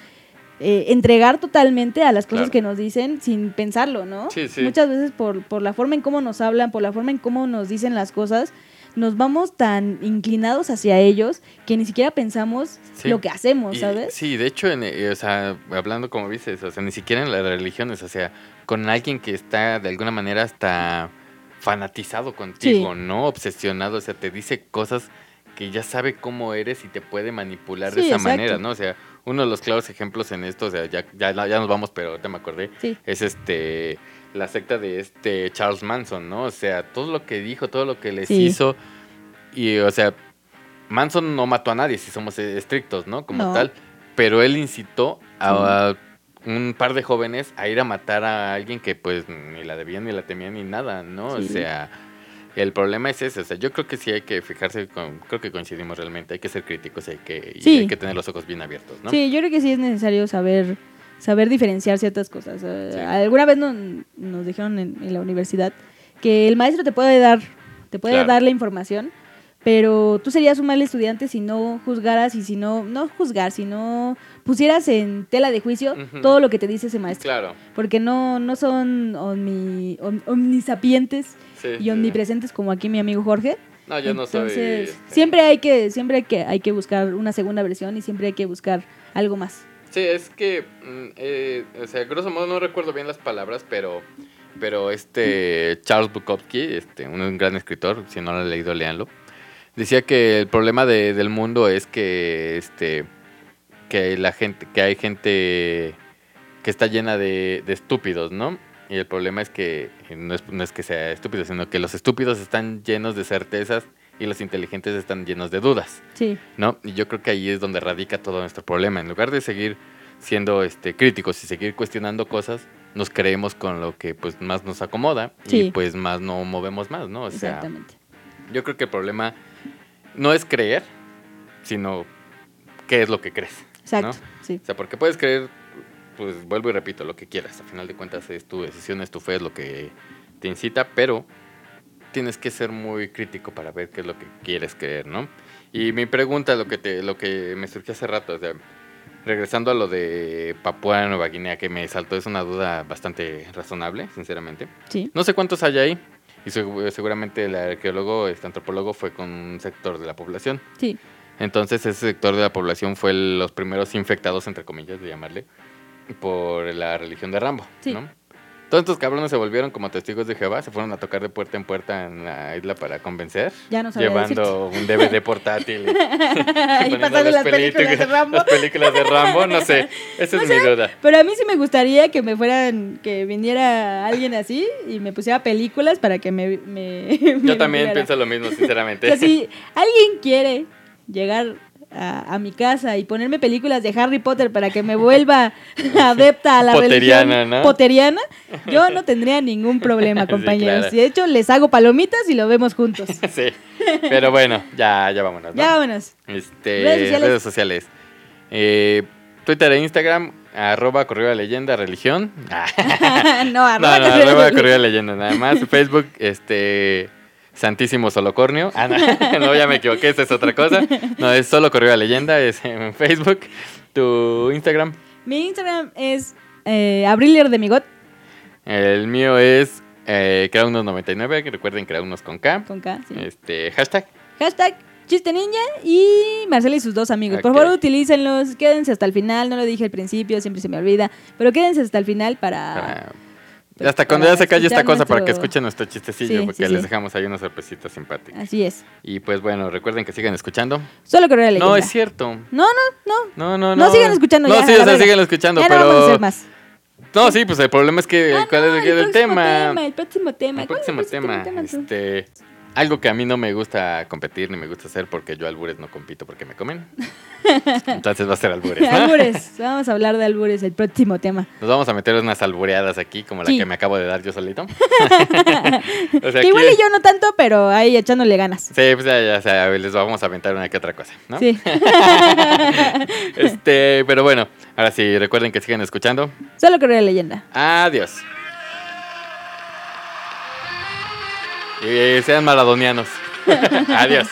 eh, entregar totalmente a las cosas Claro. que nos dicen sin pensarlo, ¿no? Sí, sí. Muchas veces por, por la forma en cómo nos hablan, por la forma en cómo nos dicen las cosas, nos vamos tan inclinados hacia ellos que ni siquiera pensamos Sí. lo que hacemos, Y- ¿sabes? Sí, de hecho, en, eh, o sea, hablando como dices, o sea, ni siquiera en las religiones, o sea, con alguien que está de alguna manera hasta fanatizado contigo, ¿no? Obsesionado, o sea, te dice cosas que ya sabe cómo eres y te puede manipular de esa exacto. manera, ¿no? O sea, uno de los claros ejemplos en esto, o sea, ya, ya, ya nos vamos, pero ahorita me acordé, Sí. es este la secta de este Charles Manson, ¿no? O sea, todo lo que dijo, todo lo que les Sí. hizo y o sea, Manson no mató a nadie, si somos estrictos, ¿no? Como No. tal, pero él incitó a, a un par de jóvenes a ir a matar a alguien que pues ni la debían ni la temían ni nada, ¿no? O sea, el problema es ese, o sea, yo creo que sí hay que fijarse, con, creo que coincidimos realmente, hay que ser críticos, hay que, y hay que tener los ojos bien abiertos, ¿no? Sí, yo creo que sí es necesario saber saber diferenciar ciertas cosas. Eh, Sí. Alguna vez nos, nos dijeron en, en la universidad que el maestro te puede dar, te puede Claro. dar la información, pero tú serías un mal estudiante si no juzgaras y si no, no juzgar, si no pusieras en tela de juicio todo lo que te dice ese maestro. Claro. Porque no, no son omni- om- omnisapientes Sí, y sí. omnipresentes como aquí mi amigo Jorge. No, yo no soy. Entonces, este, siempre hay que, siempre hay que, hay que buscar una segunda versión y siempre hay que buscar algo más. Sí, es que, mm, eh, o sea, grosso modo no recuerdo bien las palabras, pero, pero este Charles Bukowski, este, un gran escritor, si no lo han leído, léanlo, decía que el problema de- del mundo es que, este, que la gente, que hay gente que está llena de, de estúpidos, ¿no? Y el problema es que no es, no es que sea estúpido, sino que los estúpidos están llenos de certezas y los inteligentes están llenos de dudas. Sí, ¿no? Y yo creo que ahí es donde radica todo nuestro problema. En lugar de seguir siendo este, críticos y seguir cuestionando cosas, nos creemos con lo que pues más nos acomoda y Sí. pues más no movemos más, ¿no? O sea, exactamente. yo creo que el problema no es creer, sino qué es lo que crees. Exacto, ¿no? sí. O sea, porque puedes creer, pues vuelvo y repito, lo que quieras. Al final de cuentas es tu decisión, es tu fe, es lo que te incita, pero tienes que ser muy crítico para ver qué es lo que quieres creer, ¿no? Y mi pregunta, lo que, te, lo que me surgió hace rato, o sea, regresando a lo de Papua Nueva Guinea, que me saltó, es una duda bastante razonable, sinceramente. Sí, No sé cuántos hay ahí, y segu- seguramente el arqueólogo, este antropólogo, fue con un sector de la población. sí, Entonces ese sector de la población fue los primeros infectados, entre comillas, de llamarle, por la religión de Rambo, Sí. ¿no? Todos estos cabrones se volvieron como testigos de Jehová, se fueron a tocar de puerta en puerta en la isla para convencer, ya no llevando un DVD portátil y, pasando las películas de Rambo. Las películas de Rambo, no sé, esa es mi duda. Pero a mí sí me gustaría que me fueran, que viniera alguien así y me pusiera películas para que me... me- me Yo también pienso lo mismo, sinceramente. Que si alguien quiere llegar a, a mi casa y ponerme películas de Harry Potter para que me vuelva adepta a la Potteriana, religión ¿no? potteriana, yo no tendría ningún problema, Sí, compañeros. claro. Y de hecho, les hago palomitas y lo vemos juntos. sí, pero bueno, ya, ya vámonos, ¿no? Ya vámonos. Este, Redes sociales. redes sociales. Eh, Twitter e Instagram, arroba correo de leyenda religión. No, arroba no, arroba correo de leyenda, nada más. Facebook, este, Santísimo Solocornio. Ah, no, no, ya me equivoqué, esa es otra cosa. No, es solo correo de leyenda, es en Facebook. Tu Instagram, Mi Instagram es eh, Abrilier de Migot, el mío es eh, Craunos99, que recuerden Craunos con K. con K, sí. Este, hashtag. Hashtag Chiste Ninja y Marcela y sus dos amigos. Por favor, utilícenlos, quédense hasta el final. No lo dije al principio, siempre se me olvida. Pero quédense hasta el final para. Para- hasta cuando ya se calle esta cosa para que escuchen nuestro chistecillo, Sí, porque sí, les sí. dejamos ahí unas sorpresitas simpáticas. Así es. Y pues bueno, recuerden que sigan escuchando. Solo correr. No, es cierto. No, no, no. No, no, no. No sigan escuchando No, ya, sí, o sea, sigan escuchando, ya pero. no vamos a hacer más. No, sí, pues el problema es que. Ah, ¿Cuál no, es el, próximo tema? El próximo tema. El ¿Cuál es próximo tema. Este. Algo que a mí no me gusta competir ni me gusta hacer porque yo albures no compito porque me comen. Entonces va a ser albures. ¿no? albures. Vamos a hablar de albures, el próximo tema. Nos vamos a meter unas albureadas aquí, como la Sí. que me acabo de dar yo solito. O sea, que igual y yo no tanto, pero ahí echándole ganas. Sí, pues ya, ya, les vamos a aventar una que otra cosa, ¿no? Sí. Este, pero bueno, ahora sí, recuerden que sigan escuchando. Solo correr la leyenda. Adiós. Y sean maradonianos. Adiós.